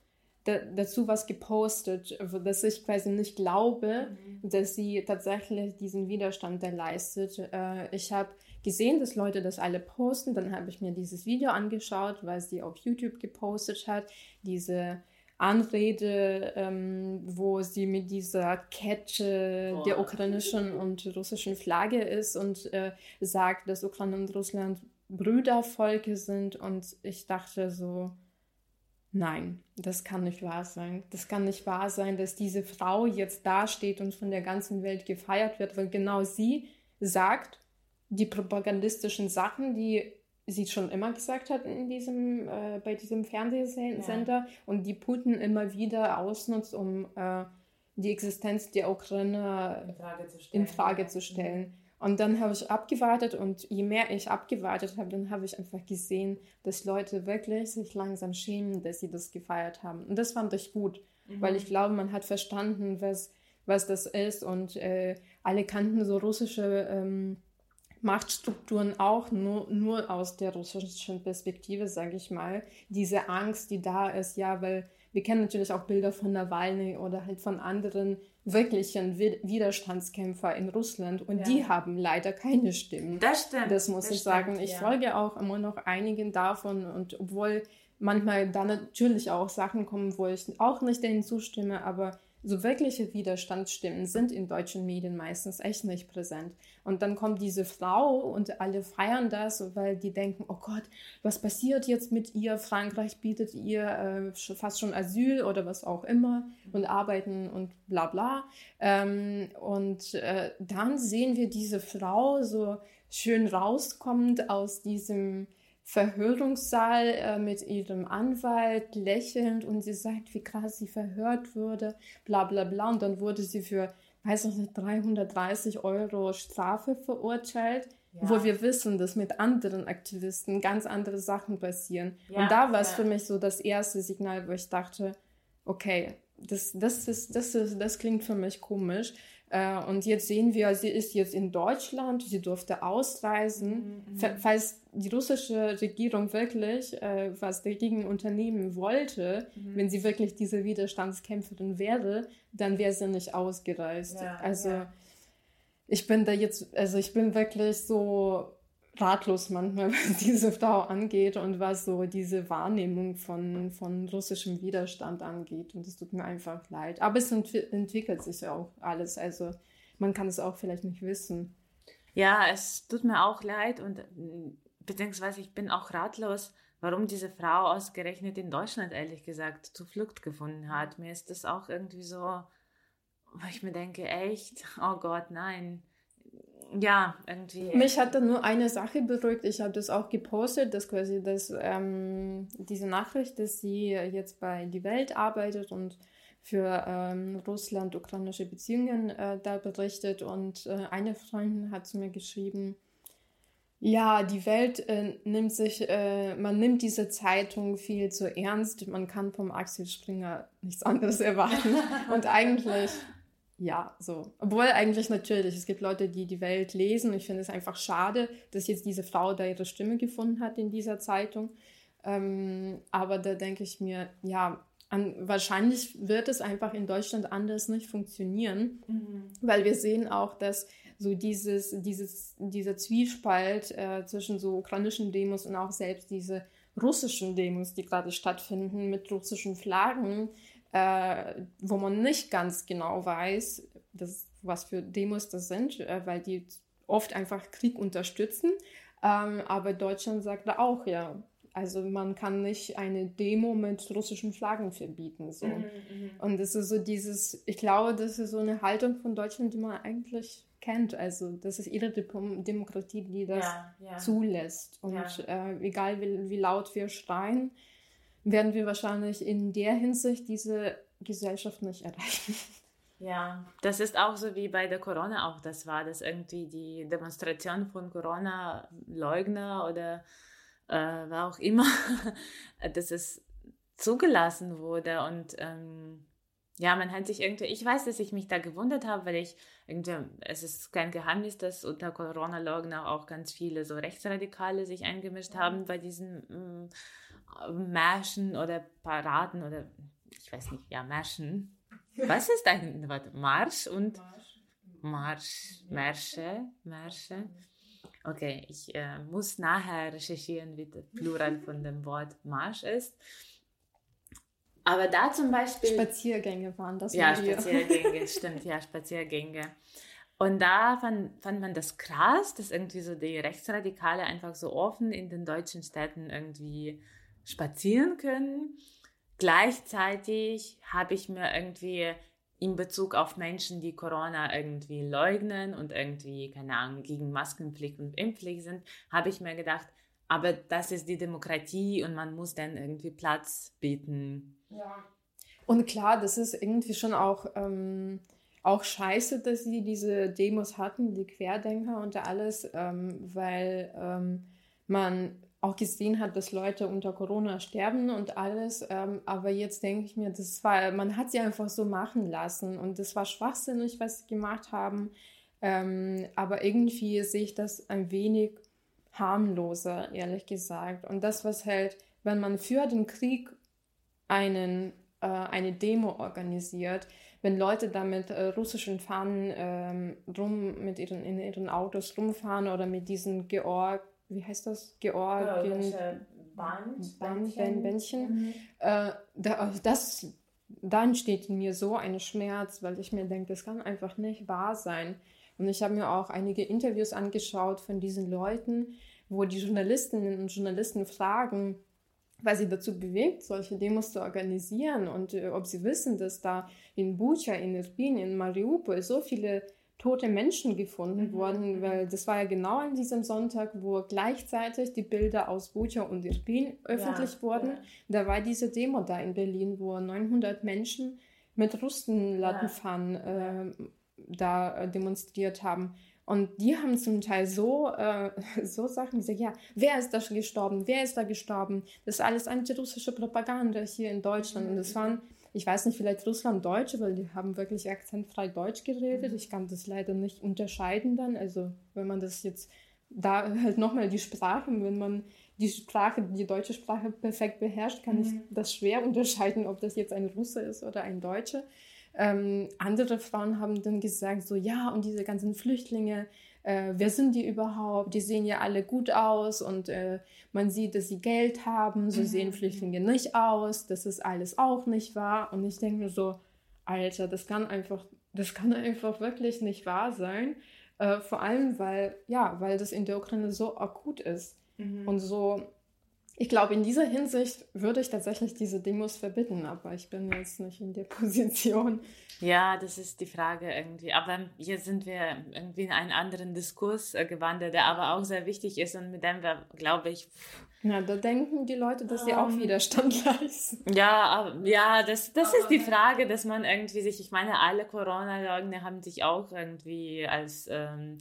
da, dazu was gepostet, dass ich quasi nicht glaube, mhm. dass sie tatsächlich diesen Widerstand da leistet. Äh, ich habe gesehen, dass Leute das alle posten, dann habe ich mir dieses Video angeschaut, weil sie auf YouTube gepostet hat, diese Anrede, ähm, wo sie mit dieser Kette oh. der ukrainischen und russischen Flagge ist und äh, sagt, dass Ukraine und Russland Brüdervolke sind. Und ich dachte so, nein, das kann nicht wahr sein. Das kann nicht wahr sein, dass diese Frau jetzt dasteht und von der ganzen Welt gefeiert wird, weil genau sie sagt, die propagandistischen Sachen, die sie schon immer gesagt hat in diesem, äh, bei diesem Fernsehsender ja. und die Putin immer wieder ausnutzt, um äh, die Existenz der Ukraine in Frage zu stellen. Frage zu stellen. Und dann habe ich abgewartet und je mehr ich abgewartet habe, dann habe ich einfach gesehen, dass Leute wirklich sich langsam schämen, dass sie das gefeiert haben. Und das fand ich gut, mhm. weil ich glaube, man hat verstanden, was, was das ist und äh, alle kannten so russische ähm, Machtstrukturen auch nur, nur aus der russischen Perspektive, sage ich mal. Diese Angst, die da ist, ja, weil wir kennen natürlich auch Bilder von Nawalny oder halt von anderen wirklichen Widerstandskämpfer in Russland und ja. die haben leider keine Stimmen. Das stimmt. Das muss das ich sagen. Ich ja. folge auch immer noch einigen davon und obwohl manchmal da natürlich auch Sachen kommen, wo ich auch nicht denen zustimme, aber so wirkliche Widerstandsstimmen sind in deutschen Medien meistens echt nicht präsent. Und dann kommt diese Frau und alle feiern das, weil die denken, oh Gott, was passiert jetzt mit ihr? Frankreich bietet ihr äh, fast schon Asyl oder was auch immer und arbeiten und bla bla. Ähm, und äh, dann sehen wir diese Frau so schön rauskommend aus diesem Verhörungssaal äh, mit ihrem Anwalt lächelnd und sie sagt, wie krass sie verhört würde, bla bla bla. Und dann wurde sie für, weiß ich nicht, 330 Euro Strafe verurteilt, ja. wo wir wissen, dass mit anderen Aktivisten ganz andere Sachen passieren. Ja, und da war es ja. für mich so das erste Signal, wo ich dachte, okay, das, das, ist, das, ist, das klingt für mich komisch. Äh, und jetzt sehen wir, sie ist jetzt in Deutschland, sie durfte ausreisen. Mhm. mhm. Falls die russische Regierung wirklich äh, was dagegen unternehmen wollte, mhm. wenn sie wirklich diese Widerstandskämpferin wäre, dann wäre sie nicht ausgereist. Ja, also ja. ich bin da jetzt, also ich bin wirklich so ratlos manchmal, was diese Frau angeht und was so diese Wahrnehmung von, von russischem Widerstand angeht. Und es tut mir einfach leid. Aber es ent entwickelt sich ja auch alles. Also man kann es auch vielleicht nicht wissen. Ja, es tut mir auch leid und mm, beziehungsweise ich bin auch ratlos, warum diese Frau ausgerechnet in Deutschland ehrlich gesagt Zuflucht gefunden hat. Mir ist das auch irgendwie so, wo ich mir denke, echt, oh Gott, nein ja, irgendwie. Mich hat dann nur eine Sache beruhigt. Ich habe das auch gepostet, dass quasi das, ähm, diese Nachricht, dass sie jetzt bei Die Welt arbeitet und für ähm, Russland-ukrainische Beziehungen äh, da berichtet. Und äh, eine Freundin hat zu mir geschrieben, ja, die Welt äh, nimmt sich, äh, man nimmt diese Zeitung viel zu ernst. Man kann vom Axel Springer nichts anderes erwarten. und eigentlich ja, so. Obwohl eigentlich natürlich, es gibt Leute, die die Welt lesen. Ich finde es einfach schade, dass jetzt diese Frau da ihre Stimme gefunden hat in dieser Zeitung. Ähm, aber da denke ich mir, ja, an, wahrscheinlich wird es einfach in Deutschland anders nicht funktionieren, mhm. weil wir sehen auch, dass so dieses, dieses, dieser Zwiespalt äh, zwischen so ukrainischen Demos und auch selbst diese russischen Demos, die gerade stattfinden mit russischen Flaggen, äh, wo man nicht ganz genau weiß, das, was für Demos das sind, äh, weil die oft einfach Krieg unterstützen. Ähm, aber Deutschland sagt da auch, ja, also man kann nicht eine Demo mit russischen Flaggen verbieten. So. Mhm, mhm. Und das ist so dieses, ich glaube, das ist so eine Haltung von Deutschland, die man eigentlich kennt. Also das ist ihre Demokratie, die das ja, ja. zulässt. Und ja. äh, egal wie, wie laut wir schreien, werden wir wahrscheinlich in der Hinsicht diese Gesellschaft nicht erreichen. Ja, das ist auch so wie bei der Corona auch das war, dass irgendwie die Demonstration von Corona-Leugner oder äh, war auch immer, dass es zugelassen wurde und ähm, ja, man hat sich irgendwie, ich weiß, dass ich mich da gewundert habe, weil ich irgendwie, es ist kein Geheimnis, dass unter Corona-Leugner auch ganz viele so Rechtsradikale sich eingemischt haben bei diesen mm, Märschen oder Paraden oder ich weiß nicht, ja, Märschen. Was ist ein Wort? Marsch und Marsch, Märsche, Märsche. Okay, ich äh, muss nachher recherchieren, wie der Plural von dem Wort Marsch ist. Aber da zum Beispiel. Spaziergänge waren das. Ja, Spaziergänge, stimmt, ja, Spaziergänge. Und da fand, fand man das krass, dass irgendwie so die Rechtsradikale einfach so offen in den deutschen Städten irgendwie spazieren können. Gleichzeitig habe ich mir irgendwie in Bezug auf Menschen, die Corona irgendwie leugnen und irgendwie, keine Ahnung, gegen Maskenpflicht und Impfpflicht sind, habe ich mir gedacht, aber das ist die Demokratie und man muss dann irgendwie Platz bieten. Ja. Und klar, das ist irgendwie schon auch, ähm, auch scheiße, dass sie diese Demos hatten, die Querdenker und alles, ähm, weil ähm, man auch gesehen hat, dass Leute unter Corona sterben und alles. Ähm, aber jetzt denke ich mir, das war, man hat sie einfach so machen lassen und das war schwachsinnig, was sie gemacht haben. Ähm, aber irgendwie sehe ich das ein wenig harmloser, ehrlich gesagt. Und das, was halt, wenn man für den Krieg einen, äh, eine Demo organisiert, wenn Leute da mit äh, russischen Fahnen ähm, rum mit ihren, in ihren Autos rumfahren oder mit diesen Georg wie heißt das? Georgien. Ja, Band, Band, Bändchen. Bändchen. Mhm. Äh, da, also das da entsteht in mir so ein Schmerz, weil ich mir denke, das kann einfach nicht wahr sein. Und ich habe mir auch einige Interviews angeschaut von diesen Leuten, wo die Journalistinnen und Journalisten fragen, was sie dazu bewegt, solche Demos zu organisieren und äh, ob sie wissen, dass da in Bucha, in Irpin, in Mariupol so viele tote Menschen gefunden mhm. wurden, weil das war ja genau an diesem Sonntag, wo gleichzeitig die Bilder aus Bucha und Irpin öffentlich ja, wurden. Ja. Da war diese Demo da in Berlin, wo 900 Menschen mit Rustenlattenfahnen ja. äh, da demonstriert haben. Und die haben zum Teil so, äh, so Sachen gesagt, ja, wer ist da gestorben, wer ist da gestorben? Das ist alles antirussische Propaganda hier in Deutschland. Mhm. Und das waren, ich weiß nicht, vielleicht Russland-Deutsche, weil die haben wirklich akzentfrei Deutsch geredet. Mhm. Ich kann das leider nicht unterscheiden dann. Also wenn man das jetzt, da halt nochmal die Sprache, wenn man die Sprache, die deutsche Sprache perfekt beherrscht, kann mhm. ich das schwer unterscheiden, ob das jetzt ein Russe ist oder ein Deutscher. Ähm, andere Frauen haben dann gesagt, so ja, und diese ganzen Flüchtlinge, äh, wer sind die überhaupt? Die sehen ja alle gut aus und äh, man sieht, dass sie Geld haben, so mhm. sehen Flüchtlinge nicht aus, das ist alles auch nicht wahr. Und ich denke mir so, Alter, das kann einfach, das kann einfach wirklich nicht wahr sein. Äh, vor allem, weil, ja, weil das in der Ukraine so akut ist mhm. und so ich glaube, in dieser Hinsicht würde ich tatsächlich diese Demos verbieten, aber ich bin jetzt nicht in der Position. Ja, das ist die Frage irgendwie. Aber hier sind wir irgendwie in einen anderen Diskurs äh, gewandert, der aber auch sehr wichtig ist und mit dem wir, glaube ich. Ja, da denken die Leute, dass sie um, auch ähm, Widerstand leisten. Ja, ja, das, das ist die Frage, dass man irgendwie sich, ich meine, alle Corona-Leugner haben sich auch irgendwie als. Ähm,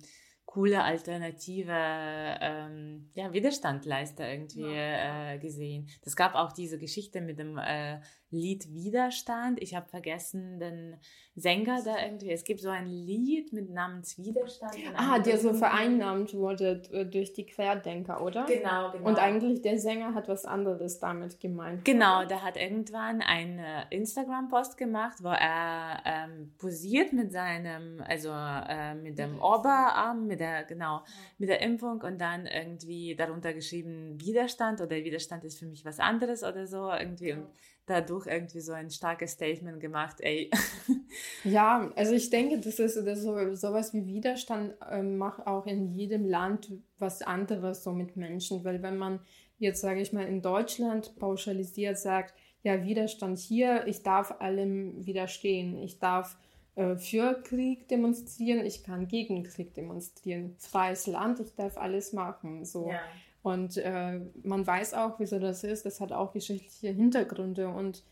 coole alternative ähm, ja, Widerstandleister irgendwie äh, gesehen. Das gab auch diese Geschichte mit dem äh, Lied Widerstand. Ich habe vergessen den Sänger da irgendwie. Es gibt so ein Lied mit namens Widerstand. Ah, der so vereinnahmt wurde durch die Querdenker, oder? Genau, genau. Und eigentlich der Sänger hat was anderes damit gemeint. Genau, der hat irgendwann einen Instagram-Post gemacht, wo er ähm, posiert mit seinem, also äh, mit dem Oberarm, mit der, genau, mit der Impfung und dann irgendwie darunter geschrieben Widerstand oder Widerstand ist für mich was anderes oder so irgendwie. Und dadurch irgendwie so ein starkes Statement gemacht, ey. Ja, also ich denke, das ist, das so, sowas wie Widerstand äh, macht auch in jedem Land was anderes so mit Menschen, weil wenn man jetzt, sage ich mal, in Deutschland pauschalisiert sagt, ja, Widerstand hier, ich darf allem widerstehen, ich darf äh, für Krieg demonstrieren, ich kann gegen Krieg demonstrieren, freies Land, ich darf alles machen, so. Ja. Und äh, man weiß auch, wieso das ist. Das hat auch geschichtliche Hintergründe. Und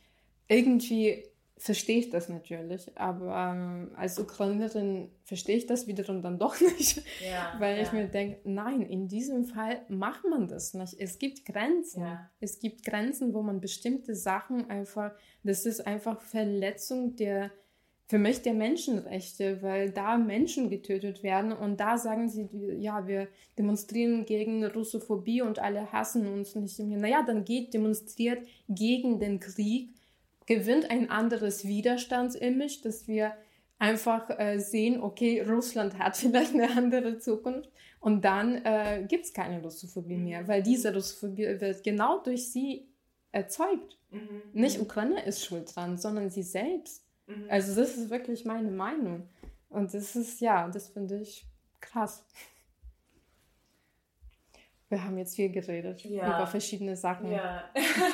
irgendwie verstehe ich das natürlich. Aber ähm, als Ukrainerin verstehe ich das wiederum dann doch nicht. Ja, weil ja. ich mir denke, nein, in diesem Fall macht man das nicht. Es gibt Grenzen. Ja. Es gibt Grenzen, wo man bestimmte Sachen einfach, das ist einfach Verletzung der für mich der Menschenrechte, weil da Menschen getötet werden und da sagen sie, ja, wir demonstrieren gegen Russophobie und alle hassen uns nicht mehr. Naja, dann geht demonstriert gegen den Krieg, gewinnt ein anderes Widerstandsimage, dass wir einfach äh, sehen, okay, Russland hat vielleicht eine andere Zukunft und dann äh, gibt es keine Russophobie mehr, weil diese Russophobie wird genau durch sie erzeugt. Mhm. Nicht Ukraine ist schuld dran, sondern sie selbst. Mhm. Also das ist wirklich meine Meinung. Und das ist, ja, das finde ich krass. Wir haben jetzt viel geredet ja. über verschiedene Sachen. Ja.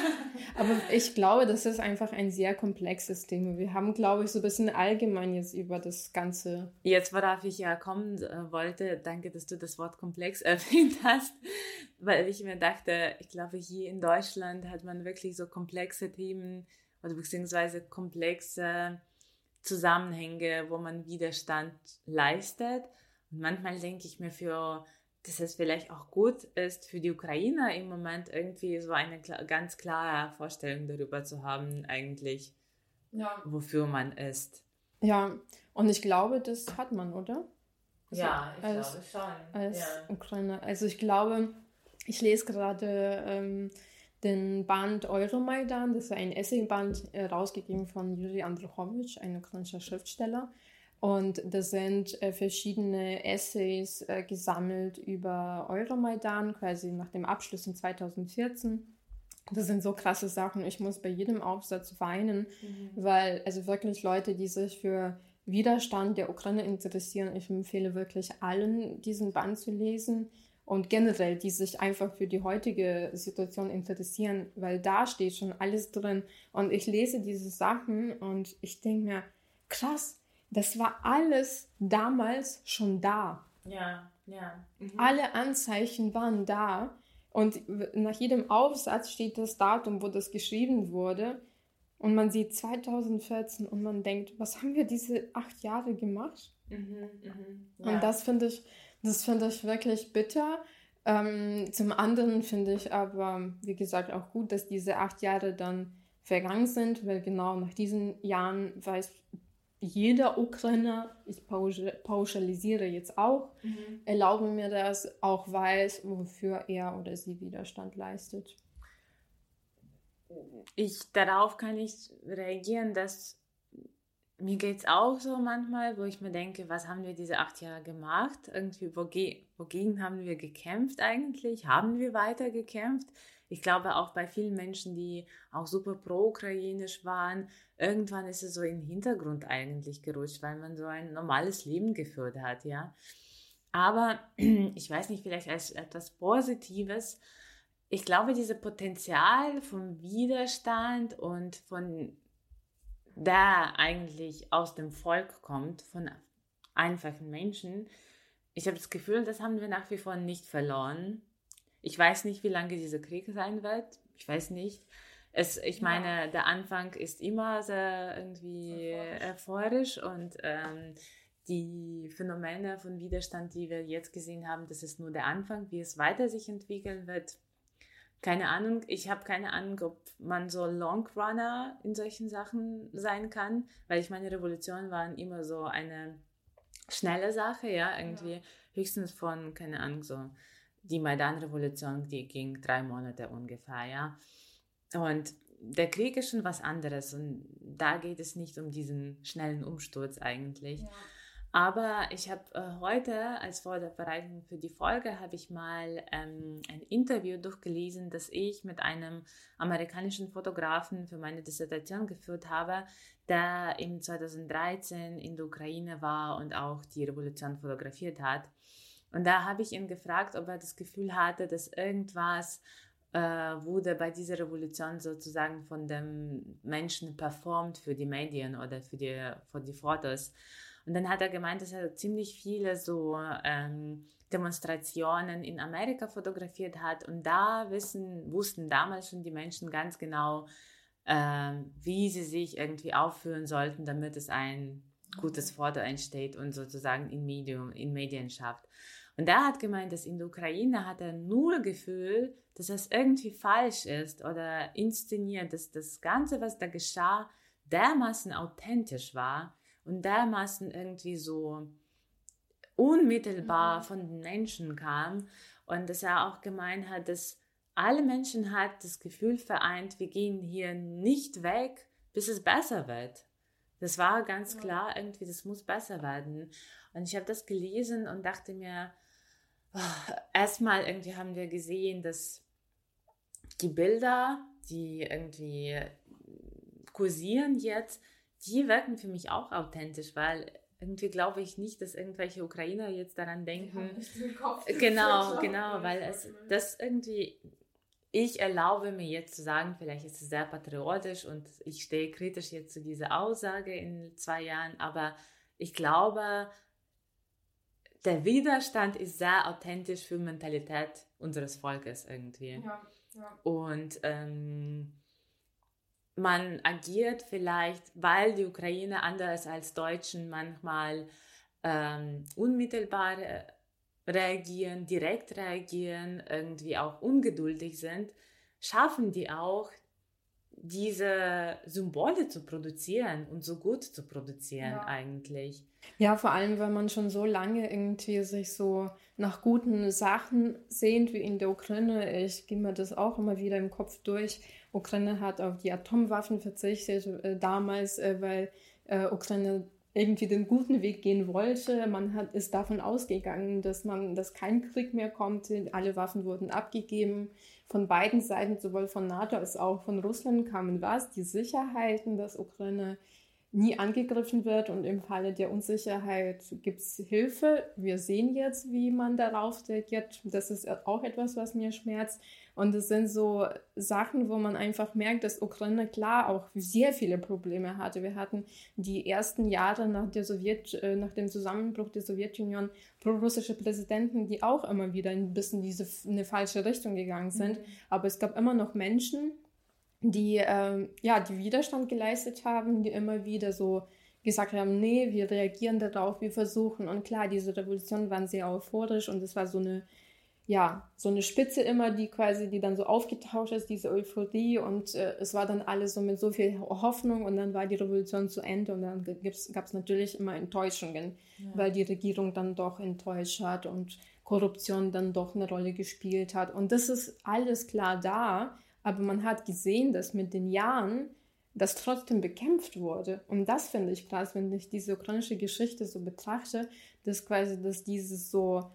Aber ich glaube, das ist einfach ein sehr komplexes Thema. Wir haben, glaube ich, so ein bisschen allgemein jetzt über das Ganze. Jetzt, worauf ich ja kommen äh, wollte, danke, dass du das Wort komplex erwähnt hast, weil ich mir dachte, ich glaube, hier in Deutschland hat man wirklich so komplexe Themen oder beziehungsweise komplexe Zusammenhänge, wo man Widerstand leistet. Und manchmal denke ich mir für, dass es vielleicht auch gut ist für die Ukrainer im Moment irgendwie so eine ganz klare Vorstellung darüber zu haben, eigentlich, ja. wofür man ist. Ja, und ich glaube, das hat man, oder? Also ja, ich als, glaube schon. Als ja. Ukrainer. Also ich glaube, ich lese gerade ähm, den Band Euromaidan, das ist ein Essayband, äh, rausgegeben von Juri Andruchowitsch, ein ukrainischer Schriftsteller. Und da sind äh, verschiedene Essays äh, gesammelt über Euromaidan, quasi nach dem Abschluss in 2014. das sind so krasse Sachen. Ich muss bei jedem Aufsatz weinen, mhm. weil also wirklich Leute, die sich für Widerstand der Ukraine interessieren, ich empfehle wirklich allen, diesen Band zu lesen und generell, die sich einfach für die heutige Situation interessieren, weil da steht schon alles drin. Und ich lese diese Sachen und ich denke mir, krass, das war alles damals schon da. Ja, ja. Mhm. Alle Anzeichen waren da. Und nach jedem Aufsatz steht das Datum, wo das geschrieben wurde. Und man sieht 2014 und man denkt, was haben wir diese acht Jahre gemacht? Mhm, mh, ja. Und das finde ich, das finde ich wirklich bitter. Ähm, zum anderen finde ich aber, wie gesagt, auch gut, dass diese acht Jahre dann vergangen sind, weil genau nach diesen Jahren weiß jeder Ukrainer, ich pauschalisiere jetzt auch, mhm. erlaube mir das, auch weiß, wofür er oder sie Widerstand leistet. Ich, darauf kann ich reagieren, dass mir geht es auch so manchmal, wo ich mir denke, was haben wir diese acht Jahre gemacht? Irgendwie, woge wogegen haben wir gekämpft eigentlich? Haben wir weiter gekämpft? Ich glaube auch bei vielen Menschen, die auch super pro-ukrainisch waren, irgendwann ist es so in den Hintergrund eigentlich gerutscht, weil man so ein normales Leben geführt hat, ja. Aber ich weiß nicht, vielleicht als etwas Positives. Ich glaube, dieses Potenzial vom Widerstand und von der eigentlich aus dem Volk kommt, von einfachen Menschen, ich habe das Gefühl, das haben wir nach wie vor nicht verloren. Ich weiß nicht, wie lange dieser Krieg sein wird. Ich weiß nicht. Es, ich meine, ja. der Anfang ist immer sehr irgendwie euphorisch, und ähm, die Phänomene von Widerstand, die wir jetzt gesehen haben, das ist nur der Anfang, wie es weiter sich entwickeln wird. Keine Ahnung, ich habe keine Ahnung, ob man so Longrunner in solchen Sachen sein kann, weil ich meine, Revolutionen waren immer so eine schnelle Sache, ja, irgendwie ja. höchstens von, keine Ahnung, so die Maidan-Revolution, die ging drei Monate ungefähr, ja. Und der Krieg ist schon was anderes und da geht es nicht um diesen schnellen Umsturz eigentlich. Ja. Aber ich habe äh, heute als Vorbereitung für die Folge habe ich mal ähm, ein Interview durchgelesen, das ich mit einem amerikanischen Fotografen für meine Dissertation geführt habe, der im 2013 in der Ukraine war und auch die Revolution fotografiert hat. Und da habe ich ihn gefragt, ob er das Gefühl hatte, dass irgendwas äh, wurde bei dieser Revolution sozusagen von den Menschen performt für die Medien oder für die, für die Fotos. Und dann hat er gemeint, dass er ziemlich viele so ähm, Demonstrationen in Amerika fotografiert hat. Und da wissen, wussten damals schon die Menschen ganz genau, ähm, wie sie sich irgendwie aufführen sollten, damit es ein gutes Foto entsteht und sozusagen in, Medium, in Medien schafft. Und er hat gemeint, dass in der Ukraine hat er null Gefühl, dass das irgendwie falsch ist oder inszeniert, dass das Ganze, was da geschah, dermaßen authentisch war und dermaßen irgendwie so unmittelbar mhm. von den Menschen kam und dass er auch gemeint hat, dass alle Menschen hat das Gefühl vereint, wir gehen hier nicht weg, bis es besser wird. Das war ganz klar irgendwie, das muss besser werden. Und ich habe das gelesen und dachte mir, oh, erstmal irgendwie haben wir gesehen, dass die Bilder, die irgendwie kursieren jetzt, die wirken für mich auch authentisch, weil irgendwie glaube ich nicht, dass irgendwelche Ukrainer jetzt daran denken. Genau, genau, weil es das irgendwie ich erlaube mir jetzt zu sagen, vielleicht ist es sehr patriotisch und ich stehe kritisch jetzt zu dieser Aussage in zwei Jahren, aber ich glaube, der Widerstand ist sehr authentisch für Mentalität unseres Volkes irgendwie. Ja, ja. Und ähm, man agiert vielleicht, weil die Ukraine anders als Deutschen manchmal ähm, unmittelbar äh, reagieren, direkt reagieren, irgendwie auch ungeduldig sind, schaffen die auch, diese Symbole zu produzieren und so gut zu produzieren ja. eigentlich. Ja, vor allem, weil man schon so lange irgendwie sich so nach guten Sachen sehnt wie in der Ukraine. Ich gehe mir das auch immer wieder im Kopf durch. Ukraine hat auf die Atomwaffen verzichtet äh, damals, äh, weil äh, Ukraine irgendwie den guten Weg gehen wollte. Man hat, ist davon ausgegangen, dass man, dass kein Krieg mehr kommt. Alle Waffen wurden abgegeben. Von beiden Seiten, sowohl von NATO als auch von Russland, kamen was? Die Sicherheiten, dass Ukraine nie angegriffen wird und im Falle der Unsicherheit gibt es Hilfe. Wir sehen jetzt, wie man darauf reagiert. Das ist auch etwas, was mir schmerzt. Und es sind so Sachen, wo man einfach merkt, dass Ukraine klar auch sehr viele Probleme hatte. Wir hatten die ersten Jahre nach, der Sowjet, äh, nach dem Zusammenbruch der Sowjetunion pro-russische Präsidenten, die auch immer wieder ein bisschen diese, in eine falsche Richtung gegangen sind. Mhm. Aber es gab immer noch Menschen, die, ähm, ja, die Widerstand geleistet haben, die immer wieder so gesagt haben, nee, wir reagieren darauf, wir versuchen. Und klar, diese Revolution waren sehr euphorisch und es war so eine, ja, so eine Spitze immer, die quasi, die dann so aufgetaucht ist, diese Euphorie und äh, es war dann alles so mit so viel Hoffnung und dann war die Revolution zu Ende und dann gab es natürlich immer Enttäuschungen, ja. weil die Regierung dann doch enttäuscht hat und Korruption dann doch eine Rolle gespielt hat. Und das ist alles klar da, aber man hat gesehen, dass mit den Jahren das trotzdem bekämpft wurde. Und das finde ich krass, wenn ich diese ukrainische Geschichte so betrachte, dass quasi, dass dieses so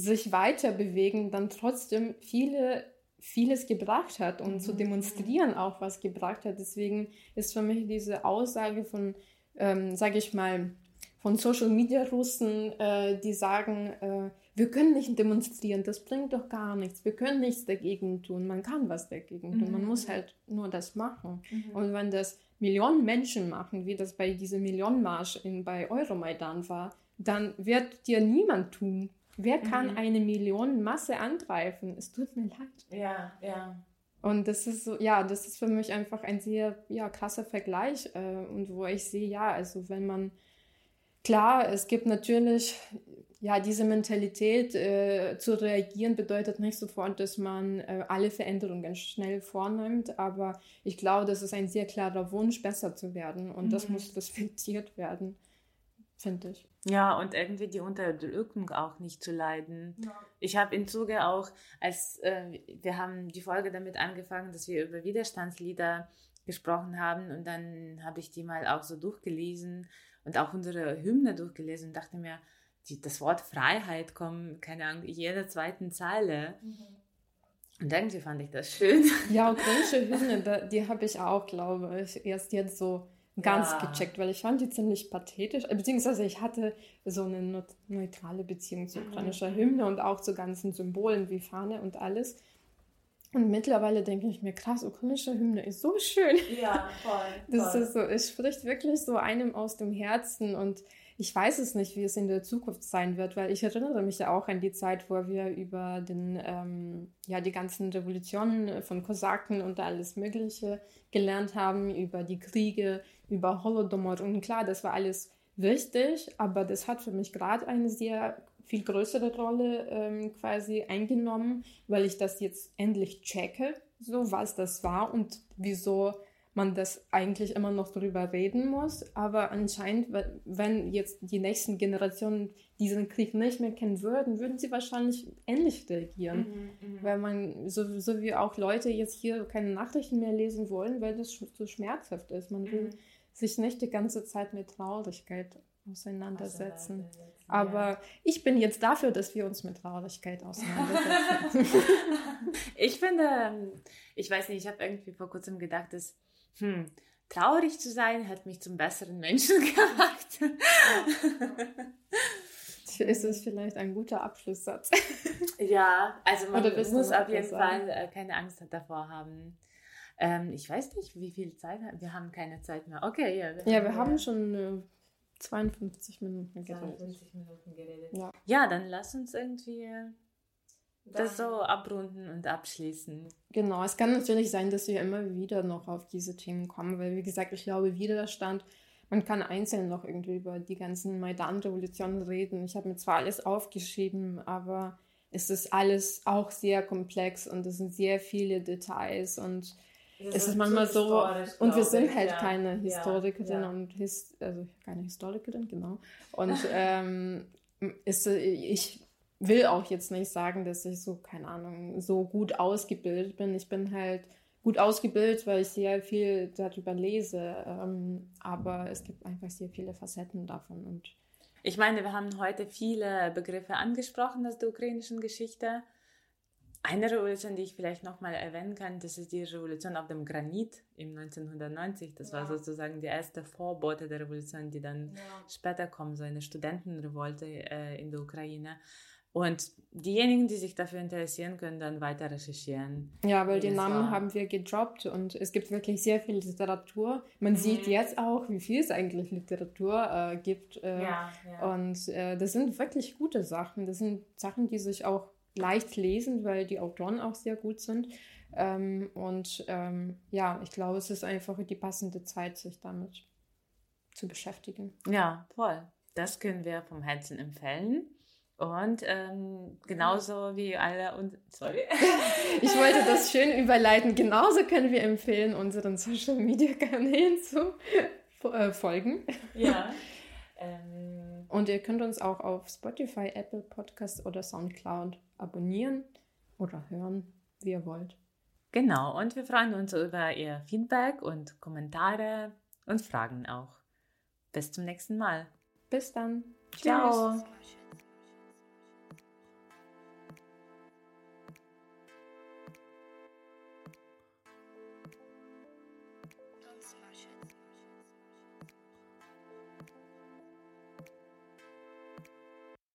sich weiter bewegen dann trotzdem viele vieles gebracht hat und mhm. zu demonstrieren auch was gebracht hat. Deswegen ist für mich diese Aussage von, ähm, sage ich mal, von Social Media Russen, äh, die sagen, äh, wir können nicht demonstrieren, das bringt doch gar nichts. Wir können nichts dagegen tun. Man kann was dagegen tun. Mhm. Man muss halt nur das machen. Mhm. Und wenn das Millionen Menschen machen, wie das bei diesem Millionenmarsch in, bei Euromaidan war, dann wird dir niemand tun. Wer kann mhm. eine Millionenmasse angreifen? Es tut mir leid. Ja, ja. Und das ist so, ja, das ist für mich einfach ein sehr ja, krasser Vergleich. Äh, und wo ich sehe, ja, also wenn man, klar, es gibt natürlich ja, diese Mentalität äh, zu reagieren bedeutet nicht sofort, dass man äh, alle Veränderungen schnell vornimmt, aber ich glaube, das ist ein sehr klarer Wunsch, besser zu werden und mhm. das muss respektiert werden, finde ich. Ja, und irgendwie die Unterdrückung auch nicht zu leiden. Ja. Ich habe im Zuge auch, als äh, wir haben die Folge damit angefangen, dass wir über Widerstandslieder gesprochen haben und dann habe ich die mal auch so durchgelesen und auch unsere Hymne durchgelesen und dachte mir, die, das Wort Freiheit kommt, keine Ahnung, jeder zweiten Zeile. Mhm. Und irgendwie fand ich das schön. Ja, ukrainische Hymne, die habe ich auch, glaube ich, erst jetzt so ganz ja. gecheckt, weil ich fand die ziemlich pathetisch, äh, beziehungsweise ich hatte so eine neutrale Beziehung zu ukrainischer mhm. Hymne und auch zu ganzen Symbolen wie Fahne und alles. Und mittlerweile denke ich mir, krass, ukrainische Hymne ist so schön. Ja, voll. Das voll. ist so, es spricht wirklich so einem aus dem Herzen und ich weiß es nicht, wie es in der Zukunft sein wird, weil ich erinnere mich ja auch an die Zeit, wo wir über den, ähm, ja, die ganzen Revolutionen von Kosaken und alles Mögliche gelernt haben, über die Kriege, über Holodomor. Und klar, das war alles wichtig, aber das hat für mich gerade eine sehr viel größere Rolle ähm, quasi eingenommen, weil ich das jetzt endlich checke, so was das war und wieso man das eigentlich immer noch darüber reden muss. Aber anscheinend, wenn jetzt die nächsten Generationen diesen Krieg nicht mehr kennen würden, würden sie wahrscheinlich ähnlich reagieren. Mhm, mh. Weil man, so, so wie auch Leute jetzt hier keine Nachrichten mehr lesen wollen, weil das so schmerzhaft ist. Man will mhm. sich nicht die ganze Zeit mit Traurigkeit auseinandersetzen. Aber ja. ich bin jetzt dafür, dass wir uns mit Traurigkeit auseinandersetzen. ich finde, ähm, ich weiß nicht, ich habe irgendwie vor kurzem gedacht, dass hm, traurig zu sein hat mich zum besseren Menschen gemacht. ist es vielleicht ein guter Abschlusssatz? ja, also man muss auf jeden Fall äh, keine Angst davor haben. Ähm, ich weiß nicht, wie viel Zeit haben wir. haben keine Zeit mehr. Okay, ja. Wir ja, haben, wir haben schon äh, 52 Minuten geredet. 52 Minuten geredet. Ja. ja, dann lass uns irgendwie das so abrunden und abschließen. Genau, es kann natürlich sein, dass wir immer wieder noch auf diese Themen kommen, weil wie gesagt, ich glaube, Widerstand, man kann einzeln noch irgendwie über die ganzen Maidan-Revolutionen reden. Ich habe mir zwar alles aufgeschrieben, aber es ist alles auch sehr komplex und es sind sehr viele Details und es ist manchmal so, und wir sind halt ja. keine Historikerin ja. und His, also keine Historikerin, genau. Und ähm, ist, ich will auch jetzt nicht sagen, dass ich so, keine Ahnung, so gut ausgebildet bin. Ich bin halt gut ausgebildet, weil ich sehr viel darüber lese. Ähm, aber es gibt einfach sehr viele Facetten davon. Und ich meine, wir haben heute viele Begriffe angesprochen aus der ukrainischen Geschichte. Eine Revolution, die ich vielleicht nochmal erwähnen kann, das ist die Revolution auf dem Granit im 1990. Das ja. war sozusagen die erste Vorbote der Revolution, die dann ja. später kommt, so eine Studentenrevolte äh, in der Ukraine. Und diejenigen, die sich dafür interessieren, können dann weiter recherchieren. Ja, weil den Namen war. haben wir gedroppt und es gibt wirklich sehr viel Literatur. Man mhm. sieht jetzt auch, wie viel es eigentlich Literatur äh, gibt. Äh, ja, ja. Und äh, das sind wirklich gute Sachen. Das sind Sachen, die sich auch leicht lesen, weil die Autoren auch sehr gut sind. Ähm, und ähm, ja, ich glaube, es ist einfach die passende Zeit, sich damit zu beschäftigen. Ja, voll. Das können wir vom Herzen empfehlen. Und ähm, genauso wie alle und sorry. Ich wollte das schön überleiten. Genauso können wir empfehlen, unseren Social Media Kanälen zu äh, folgen. Ja. Ähm, und ihr könnt uns auch auf Spotify, Apple Podcast oder Soundcloud abonnieren oder hören, wie ihr wollt. Genau, und wir freuen uns über Ihr Feedback und Kommentare und Fragen auch. Bis zum nächsten Mal. Bis dann. Ciao. Tschüss.